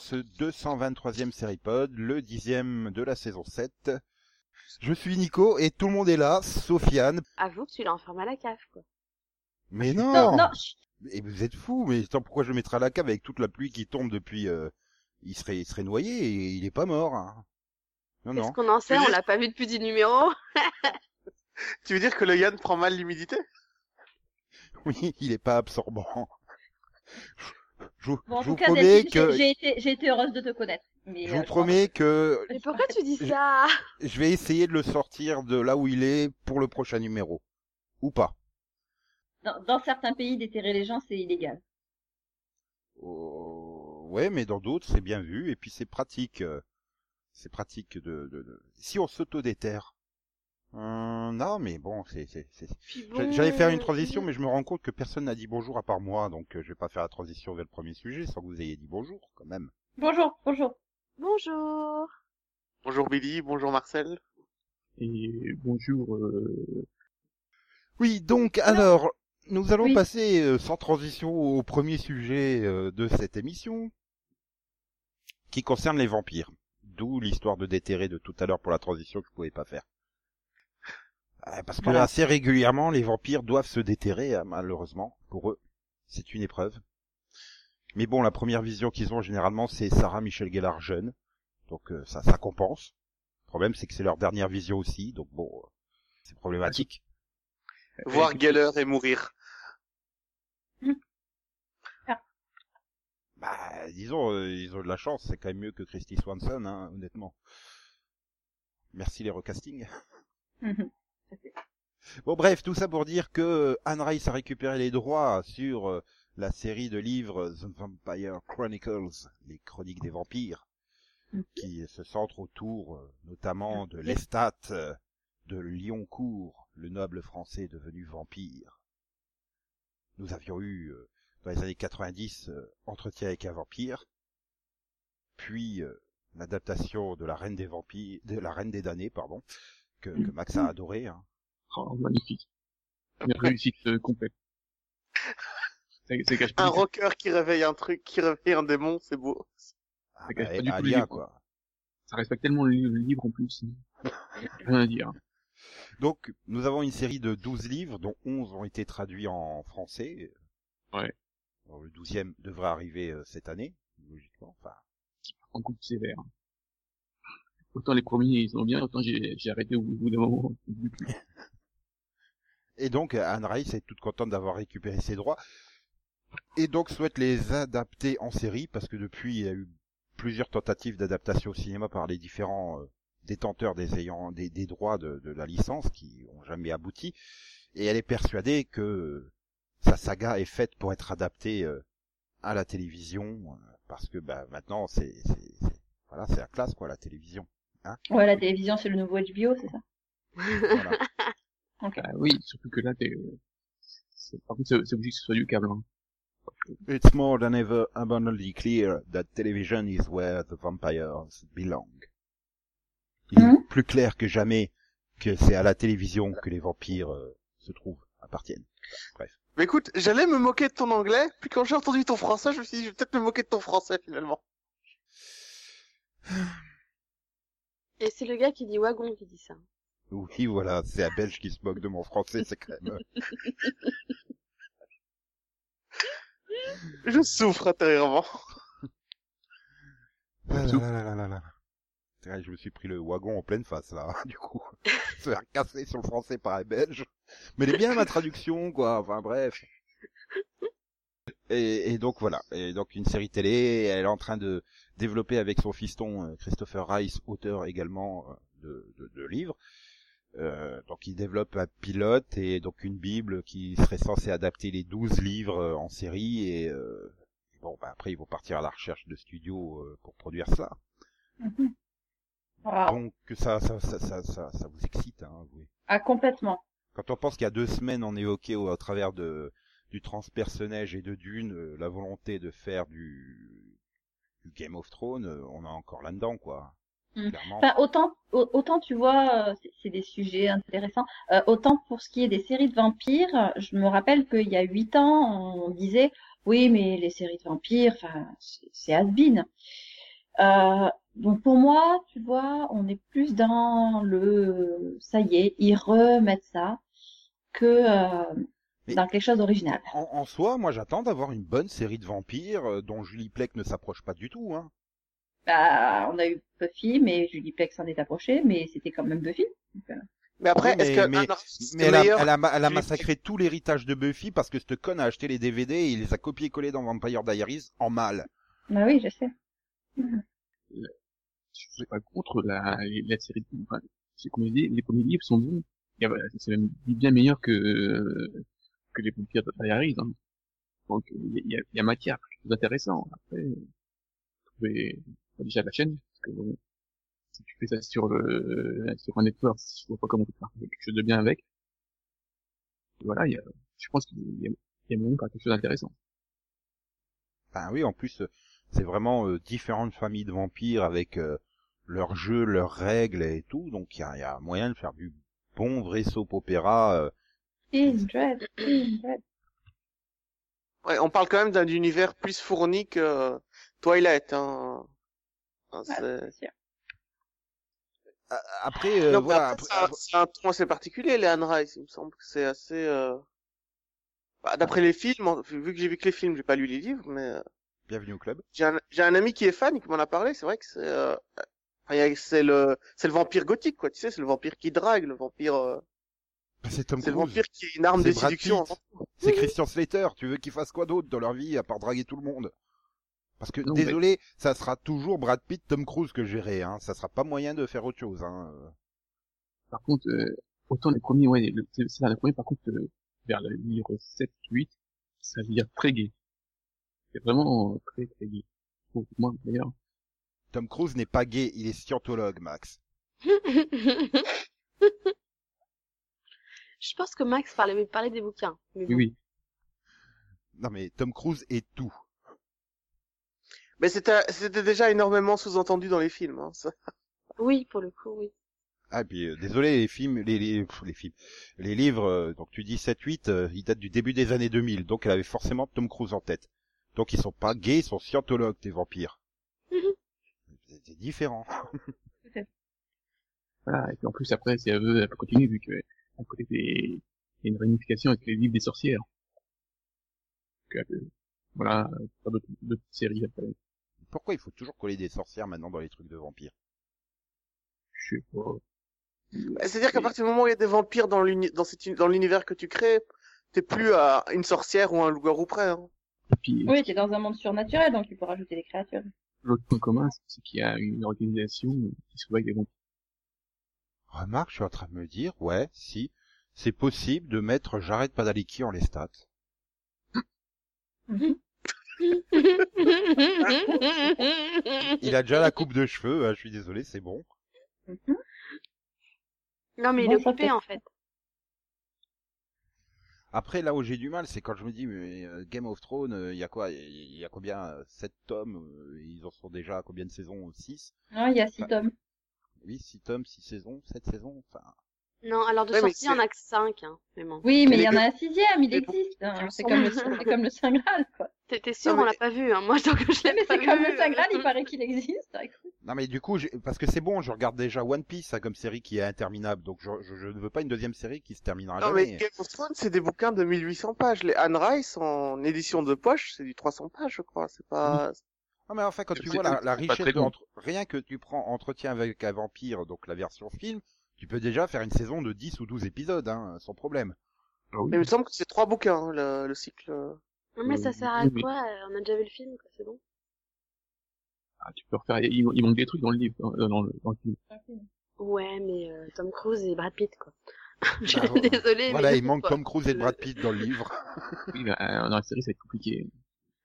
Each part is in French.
ce 223e Seripod, le dixième de la saison 7. Je suis Nico et tout le monde est là, Sofiane. Avoue que tu l'as enfermé à la cave, quoi. Mais non, Non, non, chut. Et vous êtes fous, mais attends, pourquoi je le mettrais à la cave avec toute la pluie qui tombe depuis... euh, Il serait, il serait noyé et il est pas mort. hein. Non, Qu'est-ce qu'on en sait? On l'a pas vu depuis 10 numéros. Tu veux dire que le Yann prend mal l'humidité? Oui, il est pas absorbant. Je, je- Bon, en je vous tout cas, promets Delphine, que... j'ai- été, j'ai été heureuse de te connaître. Mais, Je euh, vous promets que Mais pourquoi tu dis Je- ça je vais essayer de le sortir de là où il est pour le prochain numéro. Ou pas. Dans, dans certains pays, déterrer les gens, c'est illégal. Euh, ouais, mais dans d'autres, c'est bien vu, et puis c'est pratique. euh, C'est pratique de, de, de- Si on s'auto-déterre. Euh, non, mais bon, c'est... c'est- c'est- bon, J'allais faire une euh, transition, mais je me rends compte que personne n'a dit bonjour à part moi, donc euh, je vais pas faire la transition vers le premier sujet sans que vous ayez dit bonjour, quand même. Bonjour, bonjour. Bonjour. Bonjour Billy, bonjour Marcel. Et bonjour. Euh... Oui, donc, alors, nous allons Oui. passer euh, sans transition au premier sujet euh, de cette émission, qui concerne les vampires. D'où l'histoire de déterrer de tout à l'heure pour la transition que je pouvais pas faire. Euh, Parce que Voilà. assez régulièrement, les vampires doivent se déterrer, euh, malheureusement, pour eux. C'est une épreuve. Mais bon, la première vision qu'ils ont généralement, c'est Sarah Michel Gellar jeune. Donc euh, ça, ça compense. Le problème, c'est que c'est leur dernière vision aussi, donc bon, euh, c'est problématique. Voir Geller et mourir. Bah, disons, euh, ils ont de la chance, c'est quand même mieux que Christy Swanson, hein, honnêtement. Merci les recastings. Bon bref, tout ça pour dire que euh, Anne Rice a récupéré les droits sur euh, la série de livres The Vampire Chronicles, les chroniques des vampires, qui se centre autour euh, notamment de Lestat, de Lyoncourt, le noble français devenu vampire. Nous avions eu, dans les années 90, euh, Entretien avec un vampire, puis l'adaptation de la Reine des vampires, de la Reine des damnés, pardon, que, que Max a adoré. Hein. Oh, magnifique. Une réussite euh, complète. Ça, ça cache pas Un rocker qui réveille un truc, qui réveille un démon, c'est beau. Ah, Ça cache bah, pas du tout Alia, quoi. Ça respecte tellement le, le livre en plus. Rien à dire. Donc, nous avons une série de 12 livres, dont 11 ont été traduits en français. Ouais. Alors, le 12e devrait arriver euh, cette année, logiquement. Enfin, En coup de sévère. Autant les premiers ils sont bien, autant j'ai arrêté au bout d'un moment. Et donc, Anne Rice est toute contente d'avoir récupéré ses droits. Et donc, souhaite les adapter en série, parce que depuis, il y a eu plusieurs tentatives d'adaptation au cinéma par les différents euh, détenteurs des ayants des, droits de, de la licence qui ont jamais abouti. Et elle est persuadée que euh, sa saga est faite pour être adaptée euh, à la télévision, parce que bah, maintenant, c'est- c'est- voilà, c'est la classe, quoi, la télévision. Ouais, la télévision, c'est le nouveau HBO, c'est ça? Voilà. Ah oui, surtout que là, t'es... c'est- Par contre, c'est obligé que ce soit du câble. Hein. It's more than ever abundantly clear that television is where the vampires belong. Il est Mhm. plus clair que jamais que c'est à la télévision que les vampires euh, se trouvent, appartiennent. Bref. Mais écoute, j'allais me moquer de ton anglais, puis quand j'ai entendu ton français, je me suis dit, je vais peut-être me moquer de ton français finalement. Et c'est le gars qui dit wagon qui dit ça. Oui, voilà, c'est un Belge qui se moque de mon français, c'est quand même... Je souffre intérieurement. Ah là là là là là là. C'est vrai, je me suis pris le wagon en pleine face, là, du coup. Se faire casser sur le français par un belge. Mais elle est bien ma traduction, quoi. Enfin, bref. Et, et donc, voilà. Et donc, une série télé, elle est en train de développer avec son fiston, euh, Christopher Rice, auteur également euh, de, de, de livres. Euh, donc, il développe un pilote et donc une bible qui serait censée adapter les 12 livres en série et, euh, Bon, bah après, ils vont partir à la recherche de studios pour produire ça. Mhm. Ah, Donc, ça, ça, ça, ça, ça, ça vous excite, hein, avouez. ah, complètement. Quand on pense qu'il y a deux semaines, on évoquait au, à travers de, du transpersonnage et de Dune la volonté de faire du, du Game of Thrones, euh, on est encore là-dedans, quoi. Mm. Enfin, autant, au- autant tu vois, euh, c'est- des sujets intéressants. Euh, autant pour ce qui est des séries de vampires, je me rappelle qu'il y a huit ans, on disait, oui, mais les séries de vampires, enfin, c'est-. Euh, donc pour moi, tu vois, on est plus dans le, ça y est, ils remettent ça que euh, dans quelque chose d'original. En, en soi, moi j'attends d'avoir une bonne série de vampires euh, dont Julie Plec ne s'approche pas du tout. Hein. Bah, on a eu Buffy, mais Julie Plec s'en est approchée, mais c'était quand même Buffy. Donc, euh, Mais après, Oui, est-ce mais- que mais- elle a, meilleur elle, a, ma- elle a Julie massacré tout l'héritage de Buffy parce que cette conne a acheté les DVD et il les a copiés-collés dans Vampire Diaries en mal. Bah oui, je sais. Je suis pas contre la, la série de enfin, les comédies, les premiers livres sont bons. C'est même bien meilleur que, euh, que les de Diaries, hein. Donc, il y a, y a- matière, quelque chose d'intéressant. Après, trouver, déjà la chaîne, parce que bon, si tu fais ça sur le, sur un network, je vois pas comment tu peux faire quelque chose de bien avec. Et voilà, il y a, je pense qu'il y a, y a moyen de quelque chose d'intéressant. Enfin oui, en plus, euh, c'est vraiment euh, différentes familles de vampires avec euh, leurs jeux, leurs règles et tout. Donc il y a, y a moyen de faire du bon vrai soap opéra. Euh. Ouais, on parle quand même d'un univers plus fourni que euh, Twilight. Hein. A- Après, euh, Non, mais voilà. après, après- c'est un- un ton assez particulier, les Anne Rice. Il me semble que c'est assez. Euh... bah, D'après les films, vu que j'ai vu que les films, j'ai pas lu les livres, mais euh, Bienvenue au club. j'ai un, j'ai un ami qui est fan et qui m'en a parlé. C'est vrai que c'est. Euh... enfin, C'est le, c'est le vampire gothique, quoi. Tu sais, c'est le vampire qui drague, le vampire. Euh, C'est Tom C'est le Cruise. vampire qui est une arme de séduction. Pitt. C'est Christian Slater. Tu veux qu'il fasse quoi d'autre dans leur vie à part draguer tout le monde? Parce que Non, mais- désolé, ça sera toujours Brad Pitt, Tom Cruise que verrai. Hein. Ça sera pas moyen de faire autre chose. Hein. Par contre, euh, autant les premiers, ouais, le- c'est les premiers, par contre, euh, vers le livre 7, 8, ça veut dire très gay. C'est vraiment euh, très, très gay. Pour moi, d'ailleurs. Tom Cruise n'est pas gay, il est scientologue, Max. Je pense que Max parlait, parlait des bouquins. Mais Oui, bon. oui. Non mais Tom Cruise est tout. Mais c'était, c'était déjà énormément sous-entendu dans les films. Hein, ça. Oui, pour le coup, oui. Ah puis euh, désolé les films, les les, pff, les films, les livres. euh, donc tu dis 7-8, euh, ils datent du début des années 2000. Donc elle avait forcément Tom Cruise en tête. Donc ils sont pas gays, ils sont scientologues des vampires. Mhm. C'est c'est différent. Voilà. Et puis en plus, après, c'est à eux, à continuer, vu que, à côté des, il y a une réunification avec les livres des sorcières. Donc, euh, voilà, pas d'autres, séries après. Pourquoi il faut toujours coller des sorcières maintenant dans les trucs de vampires? Je sais pas. Bah, C'est-à-dire qu'à partir du moment où il y a des vampires dans l'univers que tu crées, t'es plus à une sorcière ou un loup-garou près. Hein. Et puis, Oui, t'es dans un monde surnaturel, donc tu peux rajouter des créatures. l'autre point commun, c'est qu'il y a une organisation qui se voit avec des vampires. Remarque, je suis en train de me dire, ouais, si, c'est possible de mettre Jared Padalecki en les stats. Il a déjà la coupe de cheveux, hein, je suis désolé, c'est bon. non, mais il est fait- en fait. Après, là où j'ai du mal, c'est quand je me dis, mais euh, Game of Thrones, il y a quoi Il y a combien 7 tomes euh, Ils en sont déjà à combien de saisons 6 Non, il y a six Bah. tomes. Oui, 6 tomes, 6 saisons, 7 saisons, enfin... Non, alors de Ouais, mais sortie, il y en a que 5, hein. Mais bon. Oui, mais il y en a un sixième, il existe. hein. C'est comme le, comme le Saint Graal, quoi. T'es t'es sûr, Non, mais- on l'a pas vu, hein. Moi, donc je l'ai Mais c'est comme le Saint Graal, il paraît qu'il existe. Non mais du coup, parce que c'est bon, je regarde déjà One Piece hein, comme série qui est interminable, donc je, je- je ne veux pas une deuxième série qui se terminera Non mais jamais. Game of Thrones, c'est des bouquins de 1800 pages. Les Anne Rice en édition de poche, c'est du 300 pages, je crois. C'est pas. Non mais enfin, quand tu vois la, richesse entre- rien que tu prends Entretien avec un vampire, donc la version film, tu peux déjà faire une saison de 10 ou 12 épisodes, hein, sans problème. Ah oui. Mais il me semble que c'est trois bouquins hein, le, le cycle. Non, mais ça Euh, sert à oui, mais- quoi On a déjà vu le film, quoi, c'est bon. Ah, tu peux refaire, il, il manque des trucs dans le livre, dans, dans le, dans le film. Ouais, mais euh, Tom Cruise et Brad Pitt, quoi. je suis Bah, voilà. désolée, Voilà, mais il manque quoi. Tom Cruise et Brad Pitt dans le livre. Oui, bah, euh, dans la série, ça va être compliqué.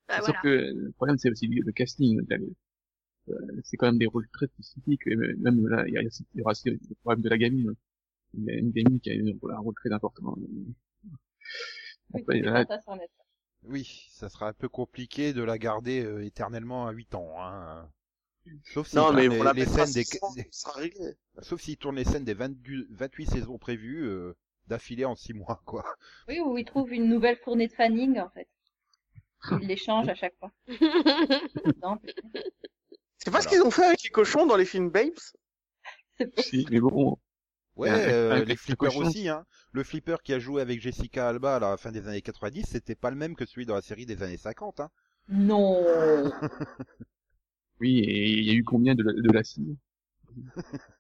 Bah, Sauf voilà. que le problème, c'est aussi le casting. Le- euh, C'est quand même des rôles très spécifiques. Et même là, il y, a, il y aura aussi le problème de la gamine. Il y a une gamine qui a un rôle- un rôle très important. Après, là, mettre. Oui, ça sera un peu compliqué de la garder euh, éternellement à 8 ans. Hein. Sauf Non, mais on les, la les mettra scènes des, sans- ça sera réglé. sauf s'ils tournent les scènes des 22 28 saisons prévues euh, d'affilée en 6 mois, quoi. Oui, où ils trouvent une nouvelle fournée de fanning, en fait. Ils les changent à chaque fois. C'est pas ce qu'ils ont fait avec les cochons dans les films Babes? Si, mais bon, Ouais, euh, les le flippers aussi, hein. Le flipper qui a joué avec Jessica Alba à la fin des années 90, c'était pas le même que celui dans la série des années 50, hein. Non. oui, et il y a eu combien de la, de la cire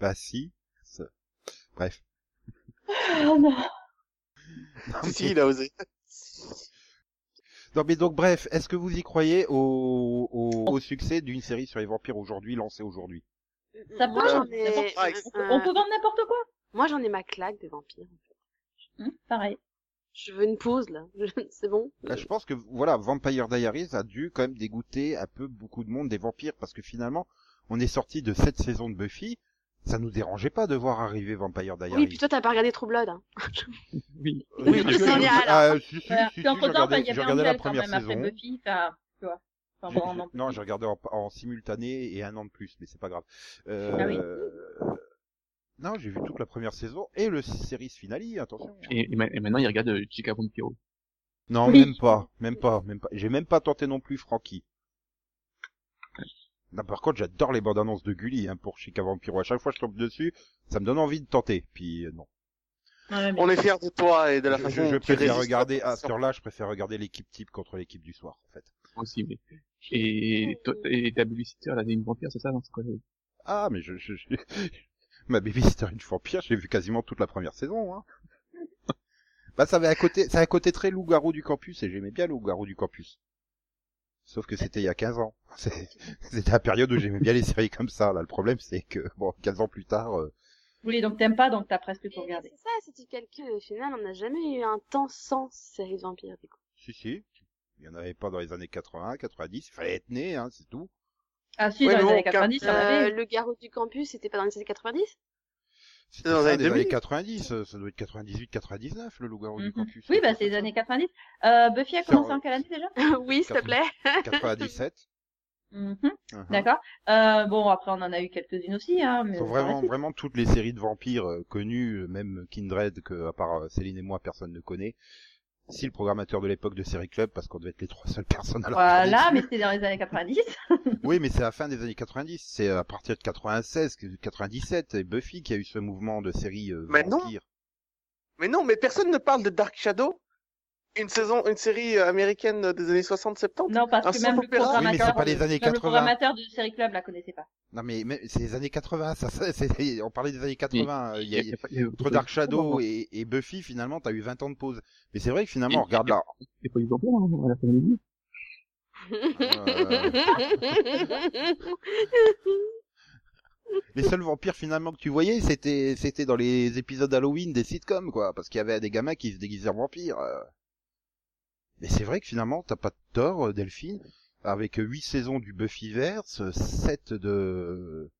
Bah si. Bref. Oh non. Non, Si, mais- si, il a osé. Non mais donc bref, est-ce que vous y croyez au, au, au succès d'une série sur les vampires aujourd'hui, lancée aujourd'hui? Ça moi peut, j'en ça ai, euh, On peut vendre n'importe quoi? moi j'en ai ma claque des vampires. Hum, pareil. Je veux une pause là. C'est bon? Bah, Je pense que voilà, Vampire Diaries a dû quand même dégoûter un peu beaucoup de monde des vampires parce que finalement, on est sorti de cette saison de Buffy, ça nous dérangeait pas de voir arriver Vampire Diaries. Oui, puis toi t'as pas regardé True Blood. Hein. Oui. Oui, Oui, je- c'est génial. ah, si, si, Voilà. si, Puis si, entre j'ai temps, regardé, il y j'ai avait regardé la quand première après saison. Buffy, enfin, tu vois. Enfin, J'ai- bon, j'ai- non, non, j'ai regardé en, en simultané et un an de plus, mais c'est pas grave. Euh, Ah oui. Non, j'ai vu toute la première saison et le series finale, attention. Et, et ma- et maintenant, il regarde euh, Chica Vampiro. Non, Oui. même pas, même pas, même pas. J'ai même pas tenté non plus Frankie. Non, par contre, j'adore les bandes annonces de Gulli hein, pour Chica Vampiro. À chaque fois que je tombe dessus, ça me donne envie de tenter. Puis euh, non. Ouais, mais- On est fiers de toi et de la je, façon je- je dont tu préfère regarder à à cette heure-là, je préfère regarder l'équipe type contre l'équipe du soir, en fait. Moi aussi, mais... Et, et ta babysitter, elle a une vampire, c'est ça? C'est quoi? le- Ah, mais je, je, je- ma babysitter une vampire, j'ai vu quasiment toute la première saison. Hein. bah, ça avait un côté, ça a un côté très loup-garou du campus et j'aimais bien le loup-garou du campus. Sauf que c'était il y a 15 ans. C'est- C'était la période où j'aimais bien les séries comme ça. Là, le problème, c'est que bon, 15 ans plus tard, euh, Oui, donc t'aimes pas, donc t'as presque tout regardé. C'est ça, si tu calcules, au final, on n'a jamais eu un temps sans série de vampires, du coup. si si, il y en avait pas dans les années 80, 90. Il fallait être né, hein, c'est tout. Ah si, Ouais, dans les années car- 90, il y en avait. le garrot du campus, c'était pas dans les années 90 C'était dans les ça, années des années 2000. 90. euh, Ça doit être 98, 99, le loup-garou du Mhm. campus. Oui, bah c'est les années 90. Euh, Buffy a commencé en quelle année déjà? Oui, s'il te plaît. comme ça. 97. Mhm, Mhm. D'accord. Euh, bon, après on en a eu quelques-unes aussi, hein. Mais sont ça vraiment, vraiment toutes les séries de vampires euh, connues, euh, même Kindred, que à part euh, Céline et moi, personne ne connaît. Si le programmateur de l'époque de Série Club, parce qu'on devait être les trois seules personnes à la Voilà, mais c'était dans les années 90. Oui, mais c'est à la fin des années 90. C'est à partir de 96, que- 97, et Buffy qui a eu ce mouvement de séries euh, Mais non. Mais non, mais personne ne parle de Dark Shadow, une saison, une série euh, américaine des années 60-70. Non, parce Un que même le programmateur, Oui, mais c'est pas les années même le 80. programmateur du série club la connaissait pas. Non, mais, mais c'est les années 80, ça, ça c'est, on parlait des années 80. euh, il y a- y a pas- il y a- entre Dark Shadow et, et Buffy, finalement, t'as eu 20 ans de pause. Mais c'est vrai que finalement, Et- on regarde là. A pas eu de vampire, hein, à la fin de l'année. Les seuls vampires finalement que tu voyais, c'était c'était dans les épisodes Halloween des sitcoms, quoi, parce qu'il y avait des gamins qui se déguisaient en vampires. Euh. Mais c'est vrai que finalement, t'as pas de tort, euh, Delphine, avec huit saisons du Buffyverse, 7 de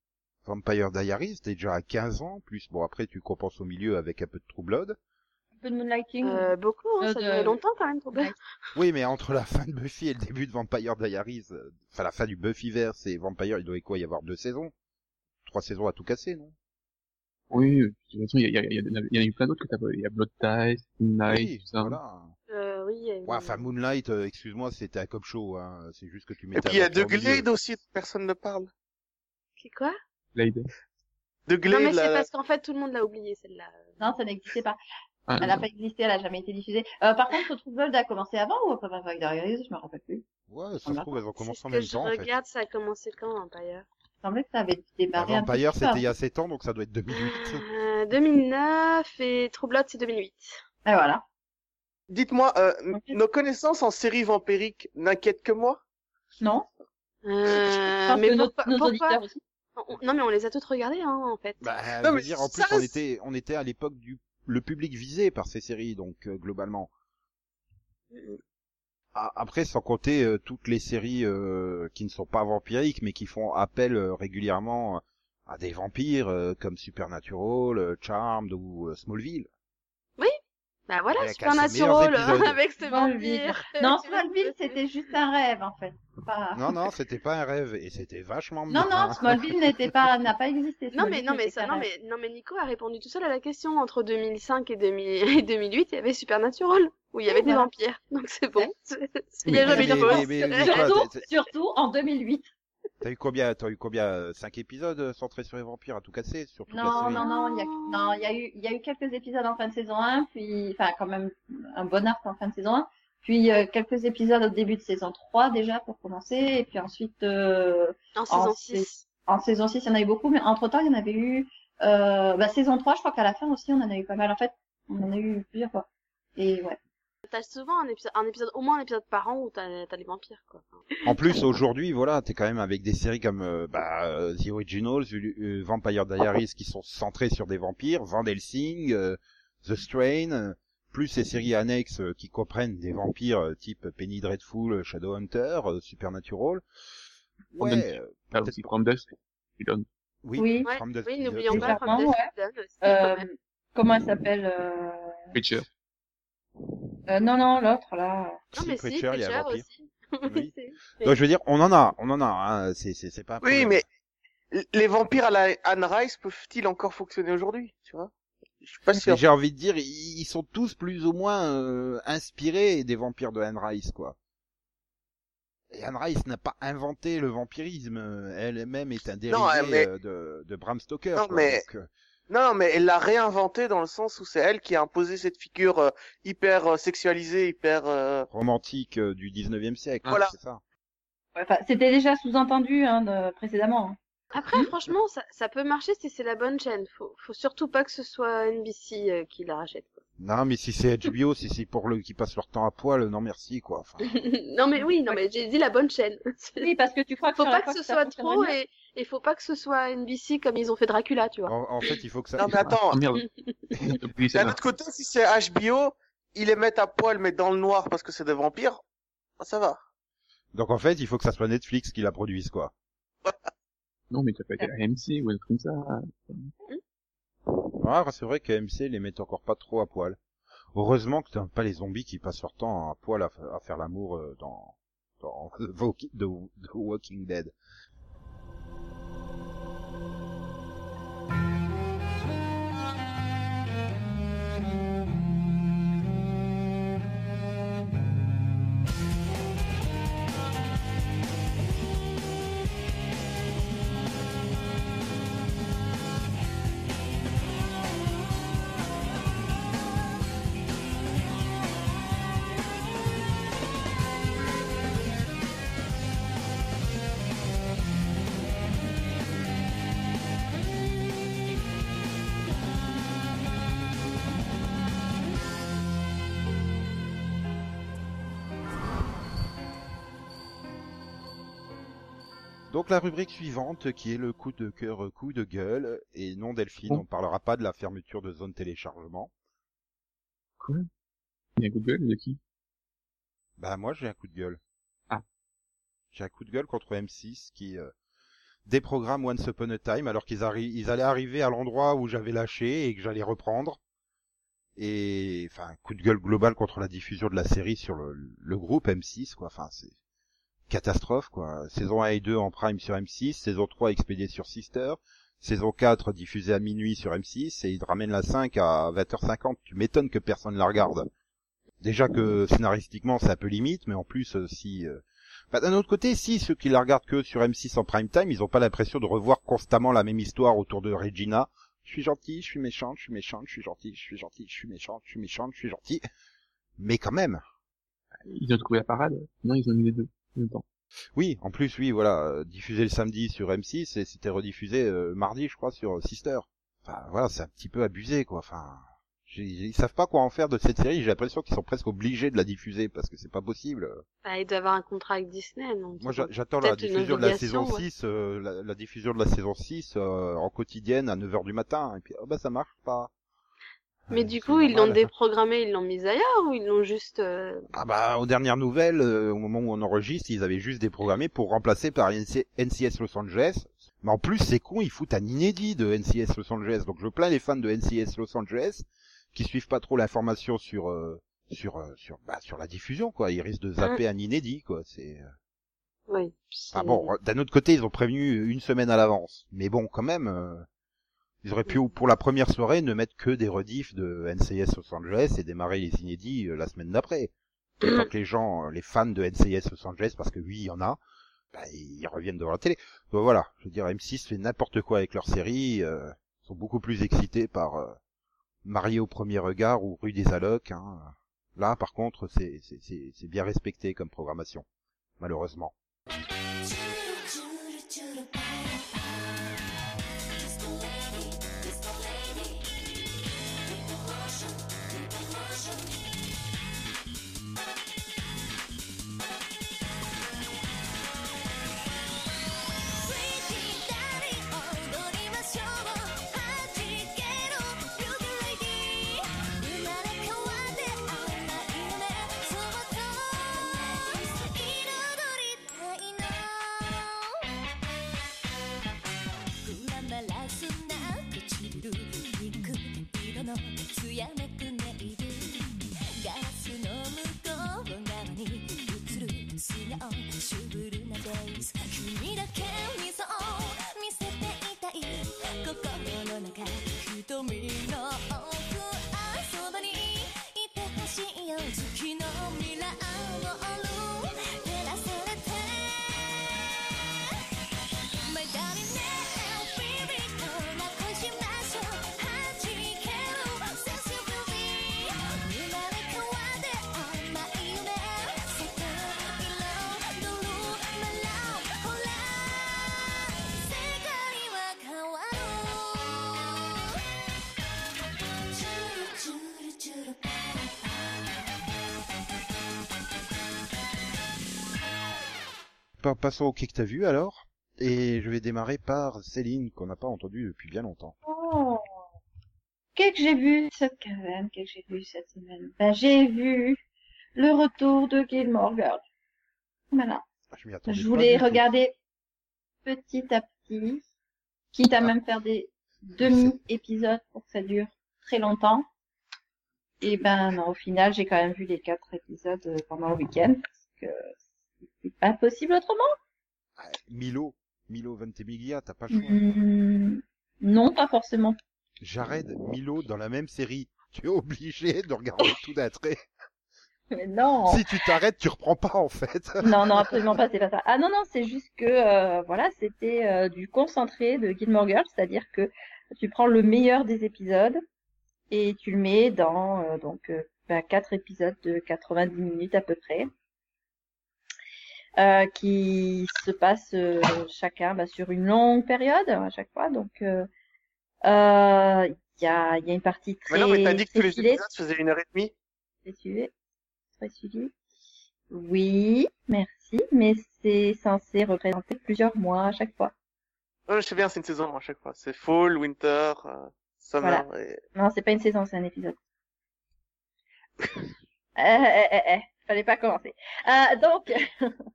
Vampire Diaries, t'es déjà à 15 ans, plus bon après tu compenses au milieu avec un peu de True Blood. Un peu de moonlighting. Euh, beaucoup, hein, Euh, ça de- durait longtemps quand même, bien. Oui, mais entre la fin de Buffy et le début de Vampire Diaries, euh, enfin la fin du Buffyverse et Vampire, il doit y quoi y avoir deux saisons, trois saisons à tout casser, non? Oui, euh, de toute façon, il y, a, il y, a, il y, a, il y en a eu plein d'autres que t'as pas. Il y a Blood Ties, Night, Oui, tout ça. voilà. Euh, oui. Ouais, enfin Moonlight, euh, excuse-moi, c'était un cop show, hein. C'est juste que tu Et mettais. puis il y a de vampire. Glade aussi, personne ne parle. C'est quoi? Glade. De Non, Glade, mais c'est la- parce qu'en fait, tout le monde l'a oublié, celle-là. Non, ça n'existait pas. Ah, Elle a pas existé, elle a jamais été diffusée. Euh, par contre, True Blood a commencé avant ou après Vampire Diaries? Je me rappelle plus. Ouais, ça se trouve, elles ont commencé en que même je temps, en fait. regarde, ça a commencé quand, me semblait que ça avait démarré un Vampire, c'était il y a 7 ans, donc ça doit être 2008. euh, 2009 et True Blood, c'est 2008. Et voilà. Dites-moi, euh, nos connaissances en séries vampiriques n'inquiètent que moi? Non Euh, mais que nos, aussi. On- Non, mais on les a toutes regardées, hein, en fait. Bah, Non, je veux mais dire, en plus, ça, on était, on était à l'époque du, le public visé par ces séries, donc, euh, globalement. Après, sans compter euh, toutes les séries euh, qui ne sont pas vampiriques, mais qui font appel euh, régulièrement à des vampires, comme Supernatural, Charmed ou Smallville. Bah voilà, Supernatural, avec ses Smallville. vampires. Non, Smallville, c'était juste un rêve, en fait. Pas- Non, non, c'était pas un rêve et c'était vachement Non, bien. non, Smallville n'était pas, n'a pas existé. Non mais non mais ça, non mais non mais Nico a répondu tout seul à la question entre 2005 et, 2000 et 2008 il y avait Supernatural où il y avait Oui, des voilà. vampires donc c'est bon il y a Mais- jamais de Surtout, surtout en 2008. T'as eu combien T'as eu combien euh, Cinq épisodes euh, centrés sur les vampires à tout casser sur toute la Non, série? non, non, il y a, non, il y a eu, il y a eu quelques épisodes en fin de saison 1, puis, enfin, quand même, un bon arc en fin de saison 1, puis euh, quelques épisodes au début de saison 3 déjà pour commencer, et puis ensuite, euh, en saison en 6 en saison 6, il y en a eu beaucoup, mais entre temps, il y en avait eu, euh, bah, saison 3, je crois qu'à la fin aussi, on en a eu pas mal. En fait, on en a eu plusieurs fois. Et ouais. T'as souvent un épisode un épisode au moins un épisode par an où t'as t'as les vampires quoi En plus, aujourd'hui, voilà, t'es quand même avec des séries comme euh, bah, euh, The Originals, euh, Vampire Diaries qui sont centrées sur des vampires, Van Helsing, euh, The Strain, euh, plus ces séries annexes euh, qui comprennent des vampires euh, type Penny Dreadful, Shadowhunter, euh, Supernatural. Ouais, euh, Ah, peut-être aussi From Dusk. qui donne. oui, Oui. ouais, From Dusk oui n'oublions pas From Dusk ouais. Euh, comment elle s'appelle euh... Euh, Non, non, l'autre, là. non Si, mais si Preacher, il y a vampire. aussi Oui. Donc je veux dire, on en a, on en a, hein, c'est c'est c'est pas. Oui, problème. mais les vampires à la Anne Rice peuvent-ils encore fonctionner aujourd'hui, tu vois? Je suis pas sûr. j'ai envie de dire, ils sont tous plus ou moins euh, inspirés des vampires de Anne Rice, quoi. Et Anne Rice n'a pas inventé le vampirisme, euh, elle-même est un dérivé Non, mais- euh, de, de Bram Stoker. Non, quoi. mais- Donc, euh, Non, mais elle l'a réinventé dans le sens où c'est elle qui a imposé cette figure euh, hyper euh, sexualisée, hyper. euh, romantique euh, du 19e siècle, Voilà. c'est ça. Ouais, Enfin, c'était déjà sous-entendu hein, de- précédemment. hein. Après, franchement, ça, ça peut marcher si c'est la bonne chaîne. Faut, faut surtout pas que ce soit NBC euh, qui la rachète. quoi. Non, mais si c'est HBO, si c'est pour le qui passent leur temps à poil, non merci, quoi. Enfin, non mais oui, non mais j'ai dit la bonne chaîne. Oui, parce que tu crois que faut pas que Fox, ce soit trop et il faut pas que ce soit NBC comme ils ont fait Dracula, tu vois. en, en fait, il faut que ça. Non, mais attends. Ah. Oubliez D'un autre côté, si c'est HBO, ils les mettent à poil mais dans le noir parce que c'est des vampires, bah, ça va. Donc en fait, il faut que ça soit Netflix qui la produise, quoi. Non, mais t'as pas été à AMC ou un truc comme ça. Ah, c'est vrai que AMC les met encore pas trop à poil. Heureusement que t'as pas les zombies qui passent leur temps à poil à, fa- à faire l'amour euh, dans, dans The Walking Dead. Donc la rubrique suivante qui est le coup de cœur, coup de gueule, et non Delphine, Oh. on parlera pas de la fermeture de zone téléchargement. Quoi? Il y a Google de qui? Bah moi j'ai un coup de gueule. Ah. J'ai un coup de gueule contre M6 qui euh, déprogramme Once Upon a Time alors qu'ils arri- ils allaient arriver à l'endroit où j'avais lâché et que j'allais reprendre. Et enfin coup de gueule global contre la diffusion de la série sur le, le groupe M6 quoi. Enfin c'est catastrophe quoi. Saison 1 et 2 en prime sur M6, saison 3 expédiée sur Sister, saison 4 diffusée à minuit sur M6 et ils ramènent la 5 à 20h50. Tu m'étonnes que personne la regarde. Déjà que scénaristiquement c'est un peu limite, mais en plus euh, si... euh, bah, d'un autre côté, si ceux qui la regardent que sur M6 en prime time, ils ont pas l'impression de revoir constamment la même histoire autour de Regina. Je suis gentil, je suis méchante, je suis méchante, je suis gentil, je suis gentil, je suis méchante, je suis méchante, je suis gentil. Mais quand même. Ils ont trouvé la parade Non, ils ont mis les deux temps. Oui, en plus, oui, voilà, euh, diffusé le samedi sur M6 et c'était rediffusé euh, mardi, je crois, sur euh, Sister. Enfin, voilà, c'est un petit peu abusé, quoi. Enfin, ils savent pas quoi en faire de cette série. J'ai l'impression qu'ils sont presque obligés de la diffuser parce que c'est pas possible. Bah, il doit avoir un contrat avec Disney. Donc Moi, ils j'attends la diffusion de la saison ouais. 6, euh, la, la diffusion de la saison 6 euh, en quotidienne à 9h du matin. Et puis, oh bah ça marche pas. Mais Euh, du coup, ils l'ont déprogrammé, ils l'ont mis ailleurs ou ils l'ont juste. euh, Ah bah, aux dernières nouvelles, euh, au moment où on enregistre, ils avaient juste déprogrammé pour remplacer par NC NCS Los Angeles. Mais en plus, c'est con, ils foutent un inédit de NCS Los Angeles. Donc je plains les fans de NCS Los Angeles. qui suivent pas trop l'information sur euh, sur euh, sur bah, sur la diffusion quoi. Ils risquent de zapper un inédit quoi. C'est euh, Oui. ah bon. D'un autre côté, ils ont prévenu une semaine à l'avance. Mais bon, quand même, euh, ils auraient pu pour la première soirée ne mettre que des rediffs de NCS Los Angeles et démarrer les inédits euh, la semaine d'après. Tant que les gens, euh, les fans de NCS Los Angeles, parce que oui, il y en a, bah, ils reviennent devant la télé. Donc voilà, je veux dire, M6 fait n'importe quoi avec leur série. euh, ils sont beaucoup plus excités par euh, Marié au premier regard ou Rue des Allocs. Hein. Là, par contre, c'est bien respecté comme programmation, malheureusement. Passons au quai que t'as vu alors. Et je vais démarrer par Céline, qu'on n'a pas entendu depuis bien longtemps. Oh. Qu'est-ce que j'ai vu cette semaine Qu'est-ce que j'ai vu cette semaine? Ben, j'ai vu le retour de Gilmore Girls. Voilà. Je voulais du tout. regarder petit à petit, quitte à Ah. même faire des demi-épisodes pour que ça dure très longtemps. Et ben non, au final, j'ai quand même vu les quatre épisodes euh, pendant le week-end parce que c'est pas possible autrement. Ah, Milo, Milo Ventimiglia, t'as pas le choix. Hmm, non, pas forcément. Jared, Milo dans la même série. Tu es obligé de regarder tout d'un trait. Mais non. Si tu t'arrêtes, tu reprends pas en fait. Non, non, absolument pas, c'est pas ça. Ah non, non, c'est juste que, euh, voilà, c'était euh, du concentré de Gilmore Girls, c'est-à-dire que tu prends le meilleur des épisodes et tu le mets dans euh, donc bah, quatre épisodes de 90 minutes à peu près, euh, qui se passent euh, chacun bah, sur une longue période à chaque fois. Donc, euh, euh, il y a, il y a une partie très Mais non, mais t'as dit que tous les épisodes faisaient une heure et demie. très suivi. Très suivi. Oui, merci, mais c'est censé représenter plusieurs mois à chaque fois. Ouais, je sais bien, c'est une saison à chaque fois. C'est fall, winter, euh, summer. Et... Non, c'est pas une saison, c'est un épisode. eh, eh, eh, eh, fallait pas commencer. Euh, donc,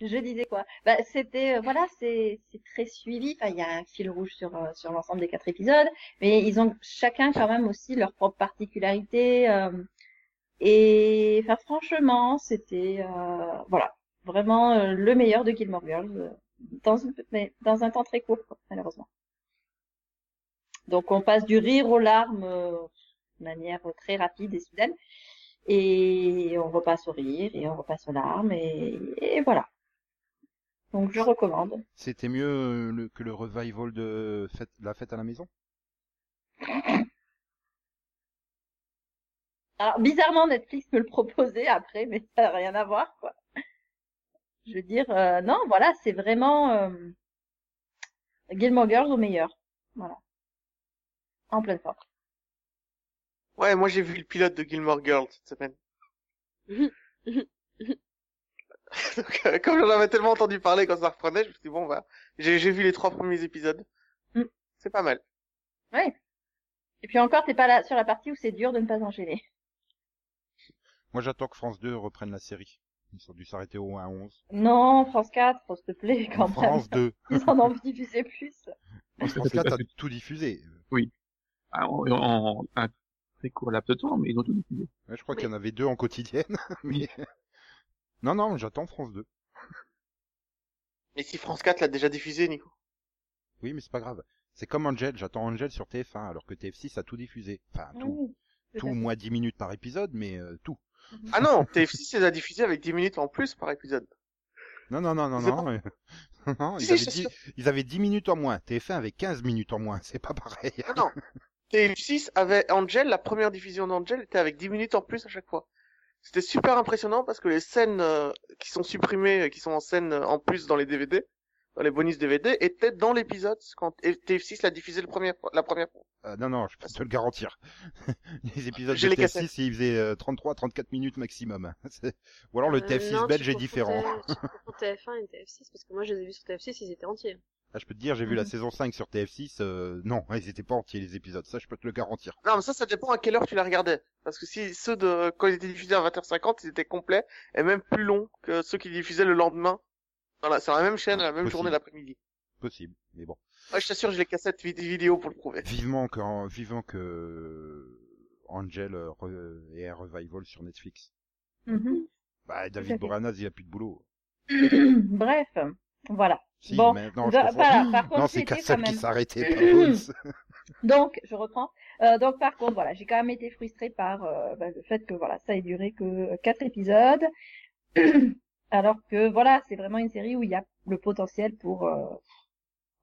je disais quoi bah, C'était, euh, voilà, c'est très suivi. Enfin, il y a un fil rouge sur euh, sur l'ensemble des quatre épisodes, mais ils ont chacun quand même aussi leur propre particularité. euh, et enfin, franchement, c'était, euh, voilà, vraiment euh, le meilleur de Gilmore Girls euh, dans une, mais dans un temps très court, quoi, malheureusement. Donc on passe du rire aux larmes de manière très rapide et soudaine. Et on repasse au rire et on repasse aux larmes et, et voilà. Donc je recommande. C'était mieux euh, le- que le revival de fête, la fête à la maison? Alors bizarrement Netflix me le proposait après, mais ça n'a rien à voir quoi. Je veux dire, euh, non, voilà, c'est vraiment euh, Gilmore Girls au meilleur. Voilà. En pleine forme. Ouais, moi j'ai vu le pilote de Gilmore Girls cette semaine. Donc, euh, comme j'en avais tellement entendu parler quand ça reprenait, je me suis dit bon, bah, j'ai j'ai vu les trois premiers épisodes. Mm. C'est pas mal. Ouais. Et puis encore, t'es pas là sur la partie où c'est dur de ne pas enchaîner. Moi j'attends que France 2 reprenne la série. Ils ont dû s'arrêter au 1 à 11. Non, France 4, s'il te plaît, quand même. France 2. Ils en ont diffusé plus. France 4 a tout diffusé. Ah, en, en- un, très court laps de temps, mais ils ont tout diffusé. Ouais, je crois Oui. qu'il y en avait deux en quotidienne, mais... Non, non, j'attends France 2. Mais si France 4 l'a déjà diffusé, Nico. Oui, mais c'est pas grave. C'est comme Angel, j'attends Angel sur TF1, alors que TF6 a tout diffusé. Enfin, tout. Oui, tout moins 10 minutes par épisode, mais euh, tout. Ah non, TF6 les a diffusés avec 10 minutes en plus par épisode. Non, non, non, non, non. euh, non, ils, Si, avaient je 10, suis ils avaient 10 minutes en moins. TF1 avait 15 minutes en moins. C'est pas pareil. Ah non. TF6 avait Angel, la première diffusion d'Angel était avec 10 minutes en plus à chaque fois. C'était super impressionnant parce que les scènes euh, qui sont supprimées, euh, qui sont en scène euh, en plus dans les DVD, dans les bonus DVD, étaient dans l'épisode quand TF6 l'a diffusé le premier, la première fois. Euh, non, non, je peux te le garantir. les épisodes J'ai de les cassettes. TF6, ils faisaient 33-34 minutes maximum. C'est- Ou alors le Euh, TF6 non, belge est différent. T- Tu confonds TF1 et TF6 parce que moi je les ai vus sur TF6, ils étaient entiers. Ah, je peux te dire, j'ai vu la Mhm. saison 5 sur TF6. euh, non, ils étaient pas entiers les épisodes. Ça, je peux te le garantir. Non, mais ça, ça dépend à quelle heure tu la regardais. Parce que si ceux de quand ils étaient diffusés à 20h50, ils étaient complets et même plus longs que ceux qui diffusaient le lendemain. Voilà, c'est la même chaîne, la même Possible. journée l'après-midi. Possible, mais bon. Ouais, je t'assure, j'ai les cassettes vid- vidéo pour le prouver. Vivement que, vivant que Angel euh, re- ait un revival sur Netflix. Mhm. Bah, David fait. Boreanaz, il a plus de boulot. Bref, voilà. Si, Bon, maintenant, je voilà, par contre, non, c'est qui s'arrêtait. Donc, je reprends. Euh, donc, par contre, voilà, j'ai quand même été frustrée par euh, bah, le fait que voilà, ça ait duré que quatre épisodes, alors que voilà, c'est vraiment une série où il y a le potentiel pour euh,